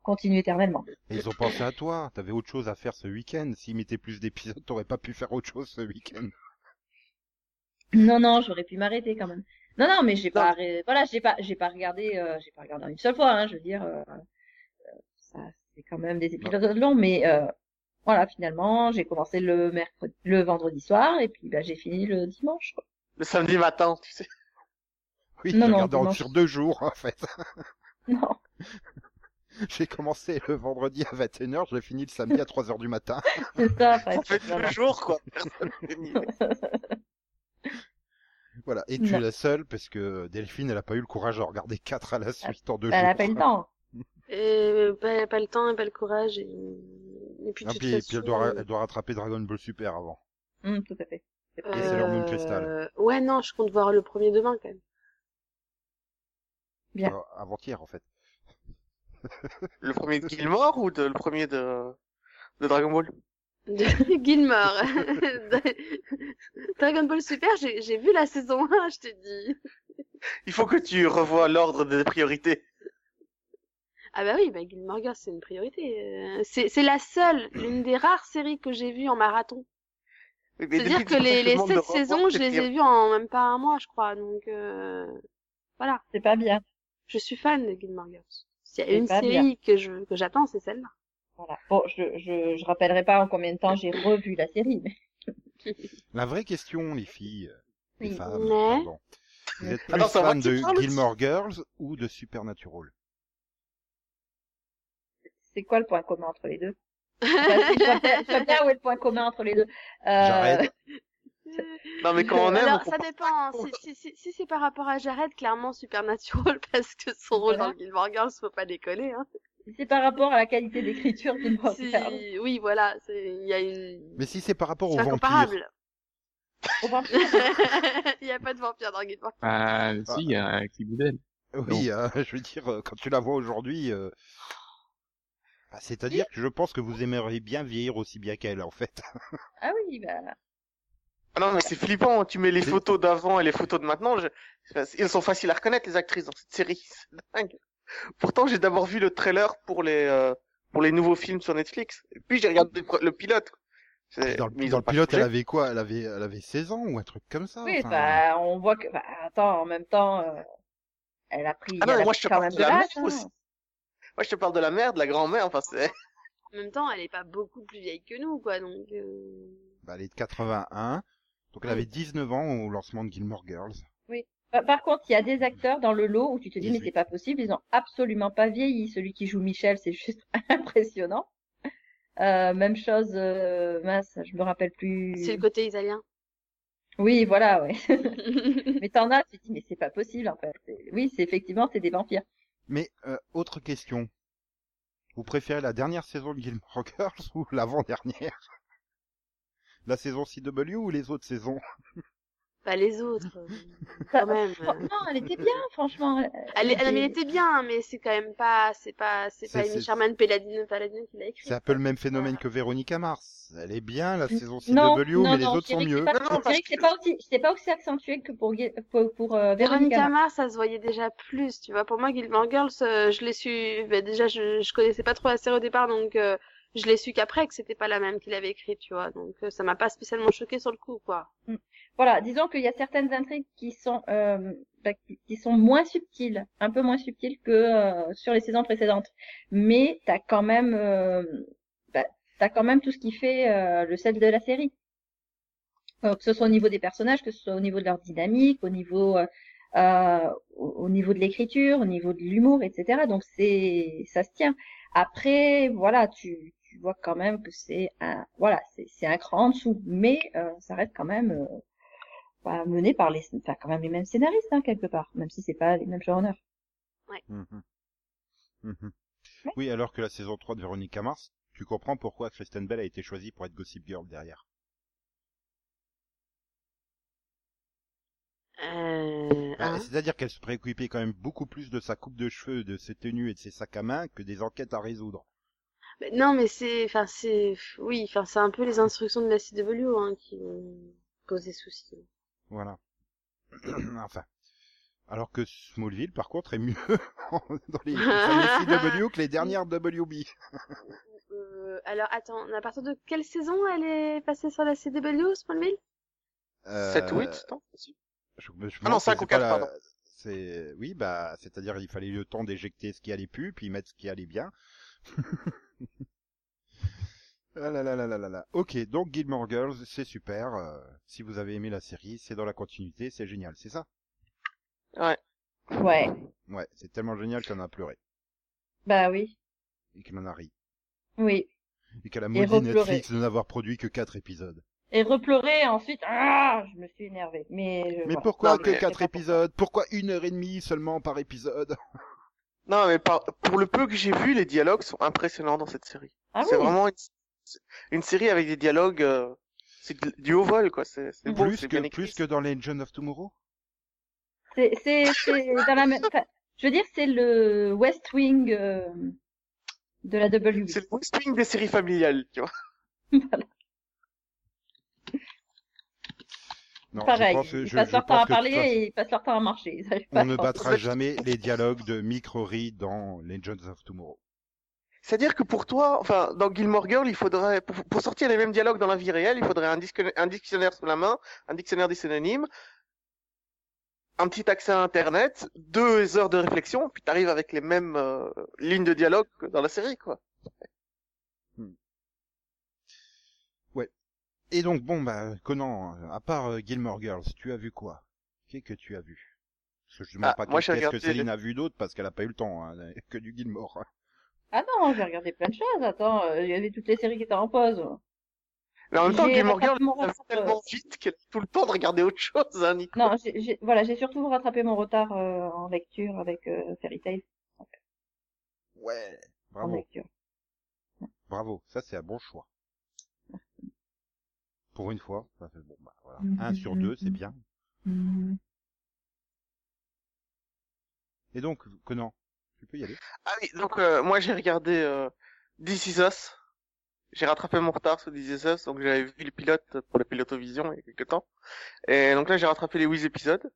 continuer éternellement. Et ils ont pensé à toi. T'avais autre chose à faire ce week-end. S'ils mettaient plus d'épisodes, t'aurais pas pu faire autre chose ce week-end. Non, non, j'aurais pu m'arrêter quand même. Non, non, mais j'ai pas, voilà, j'ai pas, j'ai pas regardé, euh, j'ai pas regardé en une seule fois. Hein, je veux dire, euh, euh, ça, c'est quand même des épisodes longs, mais euh, voilà, finalement, j'ai commencé le mercredi, le vendredi soir, et puis bah, j'ai fini le dimanche. Quoi. Le samedi matin, tu sais. Oui, Non, non, en- sur deux jours, en fait. Non. J'ai commencé le vendredi à 21h, je l'ai fini le samedi à 3h du matin. C'est ça, Ça fait les jours, quoi. Voilà. Et tu es la seule, parce que Delphine, elle a pas eu le courage de regarder quatre à la suite en deux Elle jours. a pas le temps. Et pas, pas le temps et pas le courage. Et, et puis, Ah, puis, façon, puis elle, doit, ra- elle doit rattraper Dragon Ball Super avant. Hum, tout à fait. Et Sailor Moon euh, Crystal. Ouais, non, je compte voir le premier demain quand même. Bien. Euh, Avant-hier, en fait. Le premier de Gilmore ou de, le premier de, de Dragon Ball? De Gilmore. Dragon Ball Super, j'ai j'ai vu la saison 1, je te dis. Il faut que tu revoies l'ordre des priorités. Ah bah oui, bah Gilmore Girls, c'est une priorité. Euh, C'est c'est la seule, l'une des rares séries que j'ai vues en marathon. Oui, C'est-à-dire que les, les sept saisons, je les ai vues en même pas un mois, je crois. Donc euh, voilà, C'est pas bien. je suis fan de Gilmore Girls. S'il y a C'est une série que je que j'attends, c'est celle-là. Voilà. Bon, je, je, je rappellerai pas en combien de temps j'ai revu la série, mais La vraie question, les filles, les Oui. femmes, pardon. Vous êtes plus Attends, fan de. Gilmore Girls ou de Supernatural? C'est quoi le point commun entre les deux? Enfin, si, je vois bien- je vois bien où est le point commun entre les deux. Euh, J'arrête. Non, mais quand on aime, Alors on ça dépend. hein. Si, si, si, si c'est par rapport à Jared, clairement Supernatural parce que son rôle Voilà. dans Gilmore Girls, faut pas déconner. Hein. Si c'est par rapport à la qualité d'écriture du mot. Si- Oui, voilà, c'est- il y a une. Mais si c'est par rapport aux vampires, comparable. Au vampire. Il y a pas de vampire dans Gilmore Girls. Ah, si, il y a Boudel. oui, euh, je veux dire, euh, quand tu la vois aujourd'hui, euh, bah, c'est-à-dire que je pense que vous aimeriez bien vieillir aussi bien qu'elle, en fait. Ah oui, bah. Ah non, mais c'est flippant. Tu mets les photos d'avant et les photos de maintenant. Je... Ils sont faciles à reconnaître, les actrices, dans cette série. C'est dingue. Pourtant, j'ai d'abord vu le trailer pour les, euh, pour les nouveaux films sur Netflix. Et puis, j'ai regardé le, le pilote. C'est- Dans le, dans pilote, changé. elle avait quoi? Elle avait, elle avait 16 ans ou un truc comme ça. Oui, enfin, bah, on voit que. Bah, attends, en même temps, euh, elle a pris. Ah non, moi, je te parle de la mère hein. aussi. Moi, je te parle de la mère, de la grand-mère. Enfin, c'est. En même temps, elle est pas beaucoup plus vieille que nous, quoi. Donc. euh, bah, elle est de 81. Donc elle Oui. avait 19 ans au lancement de Gilmore Girls. Par- Par contre, il y a des acteurs dans le lot où tu te dis, mais 18. c'est pas possible, ils ont absolument pas vieilli. Celui qui joue Michel, c'est juste impressionnant. Euh, même chose, euh, mince, je me rappelle plus. C'est le côté italien. Oui, voilà, ouais. mais t'en as, tu te dis, mais c'est pas possible, en fait. Oui, c'est effectivement, c'est des vampires. Mais euh, autre question. Vous préférez la dernière saison de Gilmore Girls ou l'avant-dernière? La saison CW ou les autres saisons? Pas les autres. euh, Quand même. fran- Non, elle était bien, franchement. Elle, elle, elle était- bien, mais c'est quand même pas, c'est pas, c'est pas Amy Sherman Paladino Paladino qui l'a écrit. C'est un peu le même phénomène que Véronica Mars. Elle est bien la saison CW, Non, mais non, les non, autres sont mieux. c'est pas- Non, je dirais que c'est pas aussi, c'est pas aussi accentué que pour, pour, pour euh, Véronica. Véronica Mars. Mars, ça se voyait déjà plus, tu vois. Pour moi, Gilmore Girls, euh, je l'ai su, bah, déjà, je, je connaissais pas trop la série au départ, donc euh, je l'ai su qu'après que c'était pas la même qu'il avait écrite, tu vois. Donc euh, ça m'a pas spécialement choqué sur le coup, quoi. Voilà, disons qu'il y a certaines intrigues qui sont euh, bah, qui- sont moins subtiles, un peu moins subtiles que euh, sur les saisons précédentes. Mais t'as quand même euh, bah, t'as quand même tout ce qui fait euh, le sel de la série. Euh, que ce soit au niveau des personnages, que ce soit au niveau de leur dynamique, au niveau euh, au au niveau de l'écriture, au niveau de l'humour, etc. Donc c'est ça se tient. Après, voilà, tu, tu vois quand même que c'est un voilà, c'est un cran en dessous, mais ça reste quand même bah, mené par les enfin quand même les mêmes scénaristes hein, quelque part, même si c'est pas les mêmes showrunners. Mhm. Mhm. Ouais. Oui, alors que la saison 3 de Véronica Mars, tu comprends pourquoi Kristen Bell a été choisie pour être Gossip Girl derrière. Euh, Bah, hein? C'est-à-dire qu'elle se préoccupait quand même beaucoup plus de sa coupe de cheveux, de ses tenues et de ses sacs à main que des enquêtes à résoudre. Mais non, mais c'est, enfin, c'est, oui, enfin, c'est un peu les instructions de la CW hein, qui m'ont posé souci. Voilà. enfin. Alors que Smallville, par contre, est mieux dans les, CW que les dernières WB. Euh, alors, attends, à partir de quelle saison elle est passée sur la CW, Smallville? 7 ou 8, non Je, me- je Ah non, demande si cinq c'est ou pas quatre, la- pardon. C'est oui, bah, c'est-à-dire il fallait le temps d'éjecter ce qui allait plus, puis mettre ce qui allait bien. ah là là là là là là. Ok, donc Gilmore Girls, c'est super. euh, si vous avez aimé la série, c'est dans la continuité, c'est génial, c'est ça? Ouais. Ouais, Ouais, c'est tellement génial qu'on a pleuré bah oui, et qu'on en a ri oui. et qu'elle a maudit. Netflix de n'avoir produit que quatre épisodes. Et repleurer ensuite, ah, je me suis énervée. Mais, je- Mais voilà. pourquoi Non, que mais- quatre épisodes? Pourquoi une heure et demie seulement par épisode? Non, mais par- pour le peu que j'ai vu, les dialogues sont impressionnants dans cette série. Ah c'est oui. vraiment une... une série avec des dialogues, euh, c'est du haut vol, quoi. C'est c'est beau, Plus que plus que dans Legend of Tomorrow? C'est, c'est, c'est dans la même, enfin, je veux dire, c'est le West Wing euh, de la WB. C'est le West Wing des séries familiales, tu vois. Non, je Pareil, pense ils je- passent je leur temps à parler façon- et ils passent leur temps à marcher. On ne battra jamais les dialogues de Mick Rory dans Legends of Tomorrow. C'est-à-dire que pour toi, enfin, dans Gilmore Girl, il faudrait, pour, pour sortir les mêmes dialogues dans la vie réelle, il faudrait un, dictionnaire sous la main, un dictionnaire des synonymes, un petit accès à Internet, deux heures de réflexion, puis t'arrives avec les mêmes euh, lignes de dialogue que dans la série, quoi. Et donc, bon, bah, Conan, à part euh, Gilmore Girls, tu as vu quoi? Qu'est-ce que tu as vu? Parce que je ne demande Ah, pas qu'est-ce que Céline a vu d'autre, parce qu'elle a pas eu le temps, hein, que du Gilmore. Ah non, j'ai regardé plein de choses. Attends, euh, il y avait toutes les séries qui étaient en pause. Mais en même temps, rattrapé mon ça va tellement vite qu'elle a tout le temps de regarder autre chose, hein, Nico. Non, j'ai, j'ai- voilà, j'ai surtout rattrapé mon retard euh, en lecture avec euh, Fairy Tail. Ouais, En bravo, lecture. bravo, ça c'est un bon choix. Pour une fois, ça fait bon, bah, voilà. Un sur deux, c'est bien. Et donc, Conan, peux y aller Ah oui, donc euh, moi j'ai regardé euh, This Is Us. J'ai rattrapé mon retard sur This Is Us, donc j'avais vu le pilote pour la pilotovision il y a quelques temps. Et donc là j'ai rattrapé les 8 épisodes.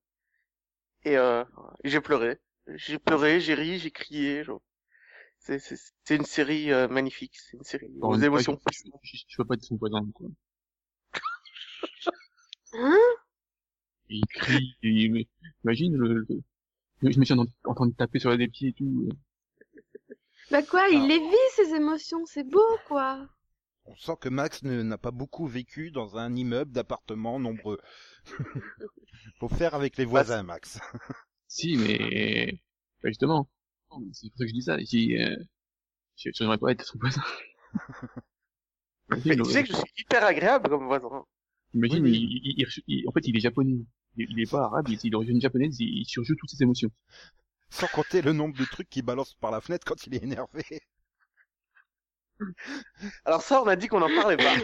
Et euh, j'ai pleuré. J'ai pleuré, j'ai ri, j'ai crié. genre. C'est, c'est, c'est une série euh, magnifique, c'est une série aux émotions. Je, je, je, je peux pas être son voisin, quoi. Hein? Il crie, et, mais, imagine, le, le- je me suis en, en train de taper sur les pieds et tout. euh. Bah quoi, Ah. il les vit ces émotions, c'est beau quoi. On sent que Max n'a pas beaucoup vécu dans un immeuble d'appartements nombreux. Faut faire avec les voisins, Max. Si, mais, bah, justement. C'est pour ça que je dis ça. Si, euh, je, n'aimerais pas être son voisin. Mais Imagine, tu sais que je suis hyper agréable comme voisin. imagine, Oui, oui. Il, il- il- il- en fait, il est japonais. Il, il est pas arabe, il, est d'origine japonaise, il, il surjoue toutes ses émotions. Sans compter le nombre de trucs qu'il balance par la fenêtre quand il est énervé. Alors ça, on a dit qu'on en parlait pas.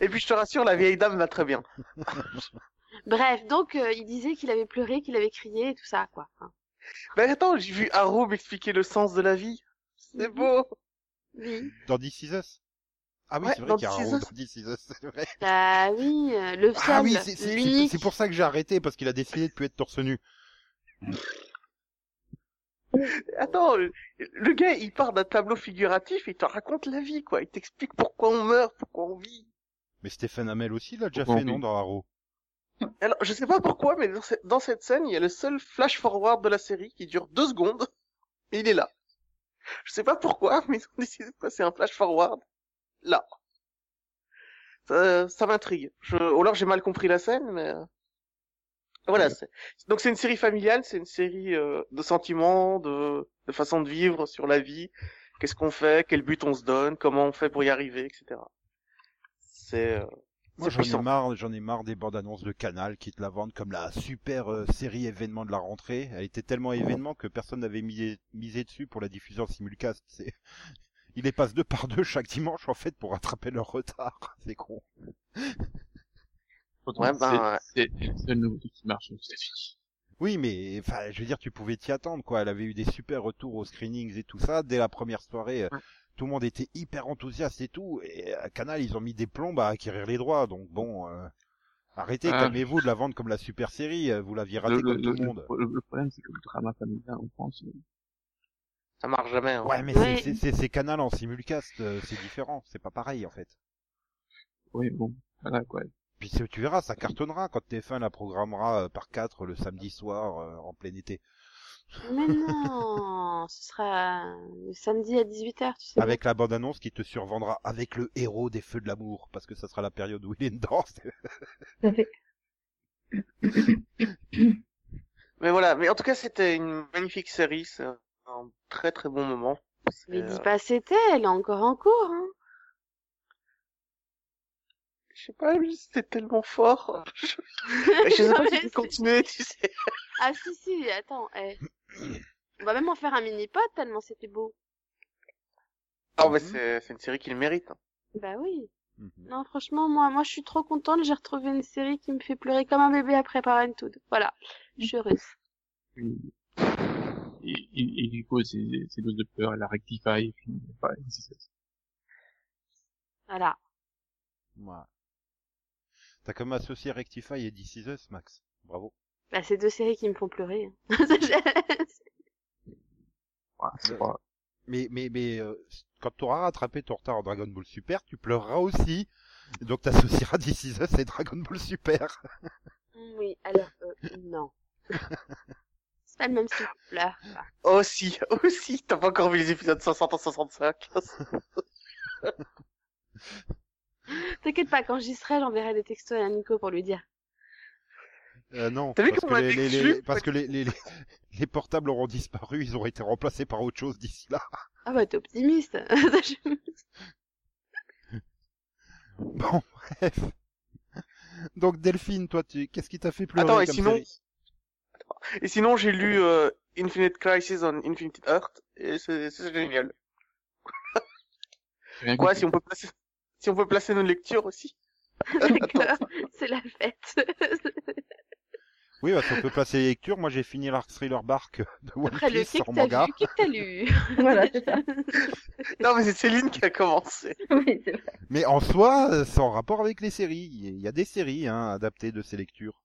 Et puis je te rassure, la vieille dame va très bien. Bref, donc euh, il disait qu'il avait pleuré, qu'il avait crié et tout ça, quoi. Mais attends, j'ai vu Arrow m'expliquer le sens de la vie. C'est Mhm. beau. Oui. Dans This Is Us Ah oui, Ouais, c'est vrai qu'il y a un c'est vrai. Bah oui, euh, le seul, Ah oui, c'est- c'est c'est- l'unique. c'est pour ça que j'ai arrêté, parce qu'il a décidé de plus être torse nu. Attends, le, le gars, il part d'un tableau figuratif et il te raconte la vie, quoi. Il t'explique pourquoi on meurt, pourquoi on vit. Mais Stephen Amell aussi l'a déjà Pourquoi fait, on non, dans Arrow Alors, je sais pas pourquoi, mais dans, cette- dans cette scène, il y a le seul flash forward de la série qui dure deux secondes. Et il est là. Je sais pas pourquoi, mais ils ont décidé de passer un flash forward. Là. Ça, ça m'intrigue. Je, ou alors j'ai mal compris la scène, mais... euh, Voilà. Donc c'est une série familiale, c'est une série euh, de sentiments, de, de façon de vivre sur la vie. Qu'est-ce qu'on fait, quel but on se donne, comment on fait pour y arriver, etc. C'est... euh, Moi, j'en ai marre, j'en ai marre des bandes annonces de Canal qui te la vendent comme la super euh, série événement de la rentrée. Elle était tellement événement que personne n'avait misé, misé dessus pour la diffusion en simulcast. C'est... Ils les passent deux par deux chaque dimanche en fait pour rattraper leur retard. C'est con. Ouais, ben, c'est c'est le seul nouveau truc qui marche aux États-Unis. Oui, mais enfin, je veux dire, tu pouvais t'y attendre, quoi. Elle avait eu des super retours aux screenings et tout ça dès la première soirée. euh, Ouais. Tout le monde était hyper enthousiaste et tout. Et à Canal, ils ont mis des plombs à acquérir les droits. Donc bon, euh, arrêtez, Ah. calmez-vous de la vendre comme la super série. euh, Vous l'aviez raté Le, comme le, tout le monde. le- le problème, c'est que le drama familial en France, euh, Ça marche jamais. Hein. Ouais, mais Ouais. c'est- c'est c'est- c'est Canal en simulcast, euh, c'est différent. C'est pas pareil en fait. oui, bon, voilà, quoi. Puis tu verras, ça cartonnera quand TF1 la programmera euh, par 4 le samedi soir euh, en plein été. Mais non, ce sera le samedi à 18h, tu sais. Avec la bande-annonce qui te survendra avec le héros des feux de l'amour, parce que ça sera la période où il est dedans. À fait. Mais voilà, mais en tout cas, c'était une magnifique série, c'est un- très très bon moment. Mais dis euh, pas c'était, elle est encore en cours, hein. Je sais pas, lui, c'était tellement fort. je sais pas si tu continuer, tu sais. Ah si si, attends, eh. On va même en faire un mini-pod tellement c'était beau. Ah, mais Mhm. c'est, c'est une série qui le mérite. hein. Bah oui. Mhm. Non, franchement, moi, moi, je suis trop contente. J'ai retrouvé une série qui me fait pleurer comme un bébé après Parenthood. Voilà, je suis heureuse. Il, il pose ses, ses doses de peur, elle a rectifie, et puis, voilà, c'est ça. Voilà. Ouais. T'as comme associé Rectify et This Is Us, Max. Bravo. Bah, c'est deux séries qui me font pleurer. hein. C'est Ouais. pas, Mais, mais, mais, euh, quand t'auras rattrapé ton retard en Dragon Ball Super, tu pleureras aussi. Donc t'associeras This Is Us et Dragon Ball Super. oui, alors, euh, non. c'est pas le même style de pleurs. quoi. Oh si, oh si, t'as pas encore vu les épisodes 60 à 65. T'inquiète pas, quand j'y serai, j'enverrai des textos à Nico pour lui dire. Euh, non, T'as vu parce comment que, on a les, les- déçu les- parce que les, les, les, les portables auront disparu, ils auront été remplacés par autre chose d'ici là. Ah bah, t'es optimiste. Bon, bref. Donc Delphine, toi, tu... qu'est-ce qui t'a fait pleurer Attends, et comme sinon, série? Et sinon, j'ai lu euh, Infinite Crisis on Infinite Earth, et c'est, génial. Quoi, si on peut placer, si on peut placer nos lectures aussi. C'est la fête. Oui, qu'on peut placer les lectures. Moi, j'ai fini l'Arc Thriller Bark de One Après le Piece en manga. vu, quai que t'as lu. Voilà, c'est ça. Non, mais c'est Céline qui a commencé. Oui, c'est vrai. Mais en soi, euh, c'est en rapport avec les séries. Il y a des séries hein, adaptées de ces lectures.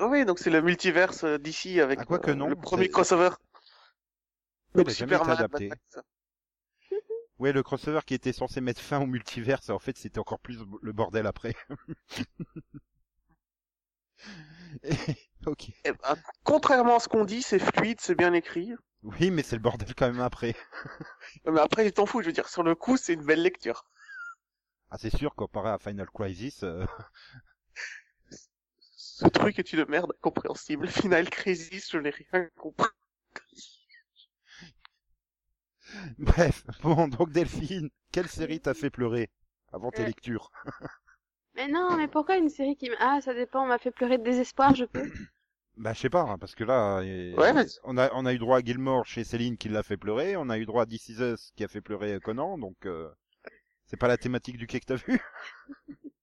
Oui, donc c'est le multiverse euh, d'ici avec Ah, quoi que euh, non, le premier crossover. Donc été Superman, adapté. Ouais, le crossover qui était censé mettre fin au multiverse, en fait, c'était encore plus le bordel après. Et- ok. Eh ben, contrairement à ce qu'on dit, c'est fluide, c'est bien écrit. Oui, mais c'est le bordel quand même après. Mais après, je t'en fous, je veux dire, sur le coup, c'est une belle lecture. Ah, c'est sûr, comparé à Final Crisis, euh, Ce truc est une merde incompréhensible. Final Crisis, je n'ai rien compris. Bref, bon, donc Delphine, quelle série t'a fait pleurer avant tes Euh. lectures? Mais non, mais pourquoi une série qui... Ah, ça dépend, on m'a fait pleurer de désespoir, je peux. Bah, je sais pas, hein, parce que là, Ouais, mais- on a on a eu droit à Gilmore chez Céline qui l'a fait pleurer, on a eu droit à This Is Us qui a fait pleurer Conan, donc euh, C'est pas la thématique du quai que t'as vu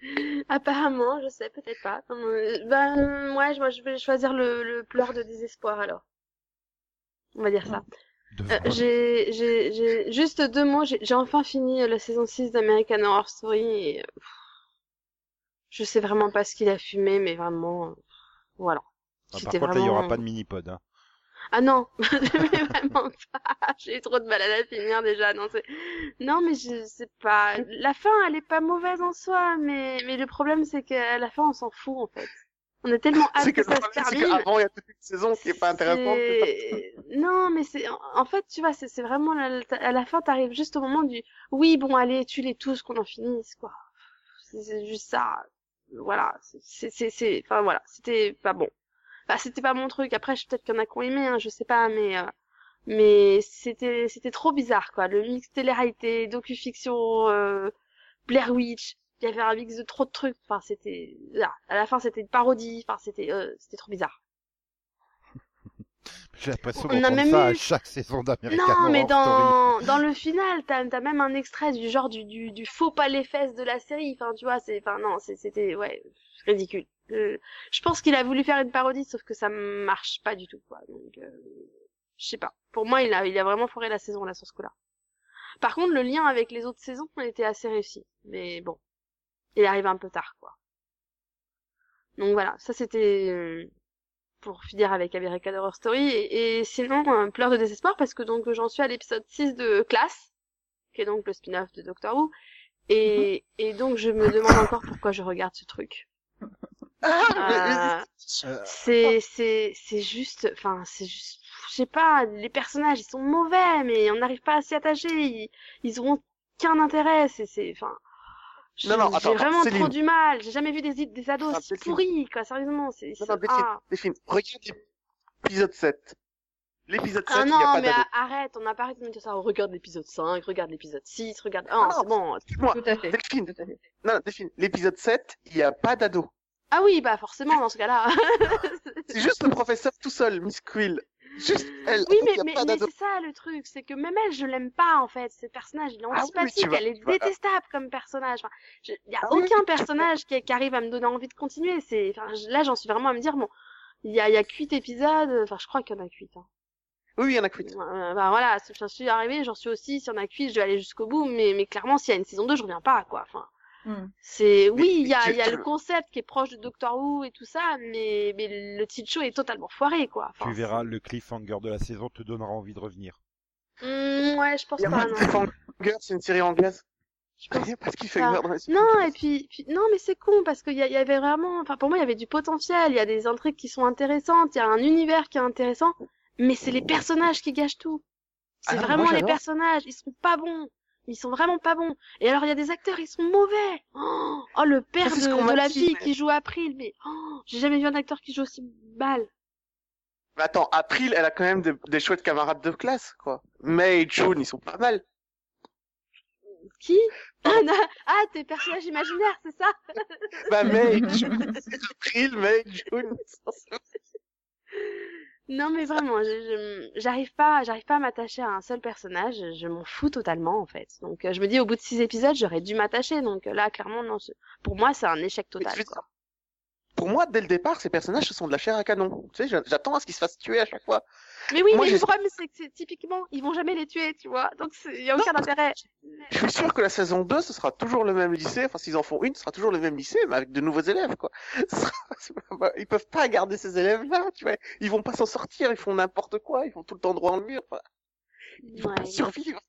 Apparemment, je sais, peut-être pas. Euh, ben, ouais, moi, je vais choisir le, le pleur de désespoir, alors. On va dire ça. Euh, j'ai, j'ai, j'ai, juste deux mots, j'ai, j'ai enfin fini la saison 6 d'American Horror Story et, euh, je sais vraiment pas ce qu'il a fumé, mais vraiment, euh, voilà. Ah, par contre, là, il y aura pas de mini-pod. Hein. Ah non, mais vraiment pas. J'ai eu trop de mal à finir déjà. Non, c'est... non mais je sais pas. La fin, elle est pas mauvaise en soi, mais mais le problème c'est qu'à la fin, on s'en fout en fait. On a tellement hâte C'est que, que ça se termine. qu'avant, il y a toute une saison qui est pas intéressante. Non, mais c'est en fait, tu vois, c'est vraiment la- à la fin, t'arrives juste au moment du oui, bon, allez, tue-les tous, qu'on en finisse, quoi. C'est juste ça. Voilà, c'est c'est enfin voilà, c'était pas bon. Enfin, c'était pas mon truc. Après, peut-être qu'il y en a qui ont aimé, hein, je sais pas, mais euh, mais c'était c'était trop bizarre, quoi. Le mix télé-réalité, docu-fiction, euh, Blair Witch. Il y avait un mix de trop de trucs. Enfin, c'était ah, à la fin, c'était une parodie. Enfin, c'était euh, c'était trop bizarre. J'ai l'impression On a même ça à eu- chaque saison d'American Non, mais dans, dans le final, t'as as même un extrait du genre du, du, du faux pas les fesses de la série. Enfin, tu vois, c'est, enfin, non, c'était, ouais, ridicule. Euh, je pense qu'il a voulu faire une parodie, sauf que ça marche pas du tout, quoi. Donc, euh, je sais pas. Pour moi, il a, il a vraiment foiré la saison, là, sur ce coup-là. Par contre, le lien avec les autres saisons était assez réussi. Mais bon. Il arrive un peu tard, quoi. Donc voilà, ça c'était, euh, pour finir avec American Horror Story et, sinon euh, pleurs de désespoir parce que donc j'en suis à l'épisode 6 de Classe qui est donc le spin-off de Doctor Who et, et donc je me demande encore pourquoi je regarde ce truc. Ah, Euh, Euh, c'est c'est c'est juste enfin c'est juste je sais pas les personnages ils sont mauvais mais on n'arrive pas à s'y attacher ils, ils auront qu'un intérêt c'est c'est enfin j'ai Non, non, attends, j'ai attends, vraiment trop du mal j'ai jamais vu des des ados Ah, Delphine. pourris quoi sérieusement c'est Non, c'est- non, Delphine, ah. Delphine, regarde l'épisode 7. L'épisode 7, Ah il n'y a non, pas mais d'ado. a- arrête, on n'a pas arrêté de me dire ça. On regarde l'épisode 5, regarde l'épisode 6, regarde... Oh, Ah non, c'est bon. Tout à fait. Delphine, Tout à fait. non, non, Delphine, l'épisode 7, il n'y a pas d'ado. Ah oui, bah forcément, dans ce cas-là. C'est juste le professeur tout seul, Miss Quill. Juste elle. oui, mais, mais, mais c'est ça le truc, c'est que même elle, je l'aime pas en fait. Ce personnage, il est Ah oui, antipathique, elle est détestable comme personnage. Enfin, je- il y a Ah aucun personnage qui, qui arrive à me donner envie de continuer. C'est, enfin, là, j'en suis vraiment à me dire, bon, il y a, il y a que 8 épisodes. Enfin, je crois qu'il y en a que 8. Hein. Oui, il y en a que huit. Euh, bah voilà, j'en suis arrivée, j'en suis aussi. Si on a que 8, je vais aller jusqu'au bout. Mais, mais clairement, s'il y a une saison 2, je reviens pas, quoi. Enfin. Hmm. C'est oui, il y a, y a le concept qui est proche de Doctor Who et tout ça, mais mais le titre show est totalement foiré quoi. Enfin, tu verras, le cliffhanger de la saison te donnera envie de revenir. Hmm, ouais, je pense Il y a pas. Non. Cliffhanger, c'est une série anglaise. Je pense Il y a pas de pas. cliffhanger dans la série Non, et puis, puis- non, mais c'est con parce qu'il y, y avait vraiment, enfin pour moi il y avait du potentiel, il y a des intrigues qui sont intéressantes, il y a un univers qui est intéressant, mais c'est les personnages qui gâchent tout. C'est Ah vraiment moi, les personnages, ils sont pas bons. Ils sont vraiment pas bons. Et alors il y a des acteurs, ils sont mauvais. Oh, oh, le père de, la fille qui joue April, mais oh, j'ai jamais vu un acteur qui joue aussi mal. Attends, April, elle a quand même des, des chouettes camarades de classe, quoi. May et June, ils sont pas mal. Qui Ah, tes personnages imaginaires, c'est ça Bah, May et June, April, May et June. Non, mais vraiment, j'arrive pas, j'arrive pas à m'attacher à un seul personnage. Je m'en fous totalement, en fait. Donc, euh, je me dis, au bout de six épisodes, j'aurais dû m'attacher. Donc euh, là, clairement, non. Pour moi, c'est un échec total. Quoi. Pour moi, dès le départ, ces personnages, ce sont de la chair à canon. Tu sais, j'a- j'attends à ce qu'ils se fassent tuer à chaque fois. Mais oui, Moi, mais le problème, c'est que typiquement, ils vont jamais les tuer, tu vois. Donc, il y a aucun intérêt. Je suis sûr que la saison 2, ce sera toujours le même lycée. Enfin, s'ils en font une, ce sera toujours le même lycée, mais avec de nouveaux élèves, quoi. Pas- Ils peuvent pas garder ces élèves-là, tu vois. Ils vont pas s'en sortir, ils font n'importe quoi, ils font tout le temps droit dans le mur. Enfin, ils vont Ouais. pas survivre.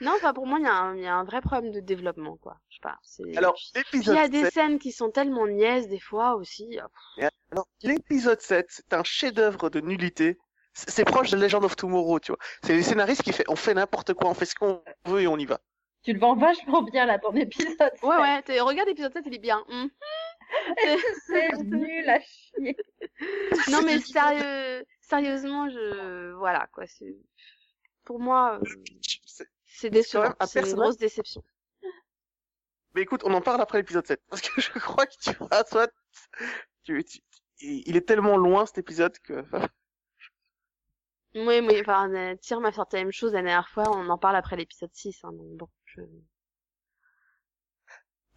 Non, enfin, pour moi, il y, a un- il y a un vrai problème de développement, quoi. Je sais pas. Alors, il y a des 7, scènes qui sont tellement niaises, des fois, aussi. euh, alors, l'épisode 7, c'est un chef-d'œuvre de nullité. C'est proche de Legend of Tomorrow, tu vois. C'est les scénaristes qui fait, on fait n'importe quoi, on fait ce qu'on veut et on y va. Tu le vends vachement bien là, ton épisode. Ouais, ouais, t'es- regarde l'épisode 7, il est bien. Hum. C'est nul à chier. Non mais sérieux, sérieusement, je voilà quoi. C'est pour moi, euh, C'est- c'est quand même décevant. C'est une grosse déception. Mais écoute, on en parle après l'épisode 7. Parce que je crois que tu vas, soit, tu, tu- il est tellement loin cet épisode que, Oui, oui, enfin, euh, Tyr m'a sorti la même chose la dernière fois, on en parle après l'épisode 6, hein, donc bon, je,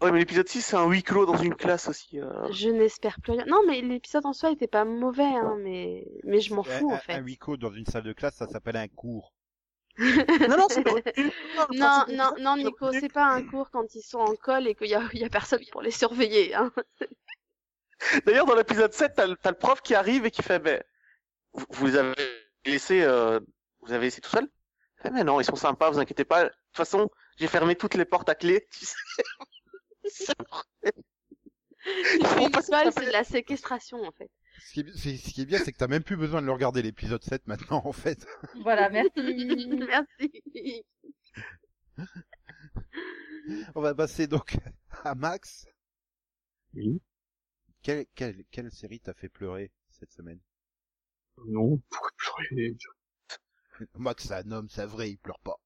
Ouais, mais l'épisode 6, c'est un huis clos dans une classe aussi. euh. je n'espère plus rien. Non, mais l'épisode en soi était pas mauvais, hein, mais, mais je m'en fous, un, en fait. un huis clos dans une salle de classe, ça s'appelle un cours. Non, non, c'est Non, non, non, Nico, c'est pas un cours quand ils sont en colle et qu'il y a, il y a personne pour les surveiller, hein. D'ailleurs, dans l'épisode 7, t'as le, t'as le prof qui arrive et qui fait, mais, vous, vous les avez laissés, euh, vous avez laissé tout seul? Il fait, mais non, ils sont sympas, vous inquiétez pas. De toute façon, j'ai fermé toutes les portes à clé. Tu sais. C'est de la séquestration, en fait. Ce qui est, c'est- ce qui est bien, c'est que t'as même plus besoin de le regarder l'épisode 7 maintenant, en fait. Voilà, merci. Merci. On va passer donc à Max. Oui. Quelle, quelle, quelle série t'a fait pleurer cette semaine? Non, pourquoi pleurer? Max, c'est un homme, c'est vrai, il pleure pas.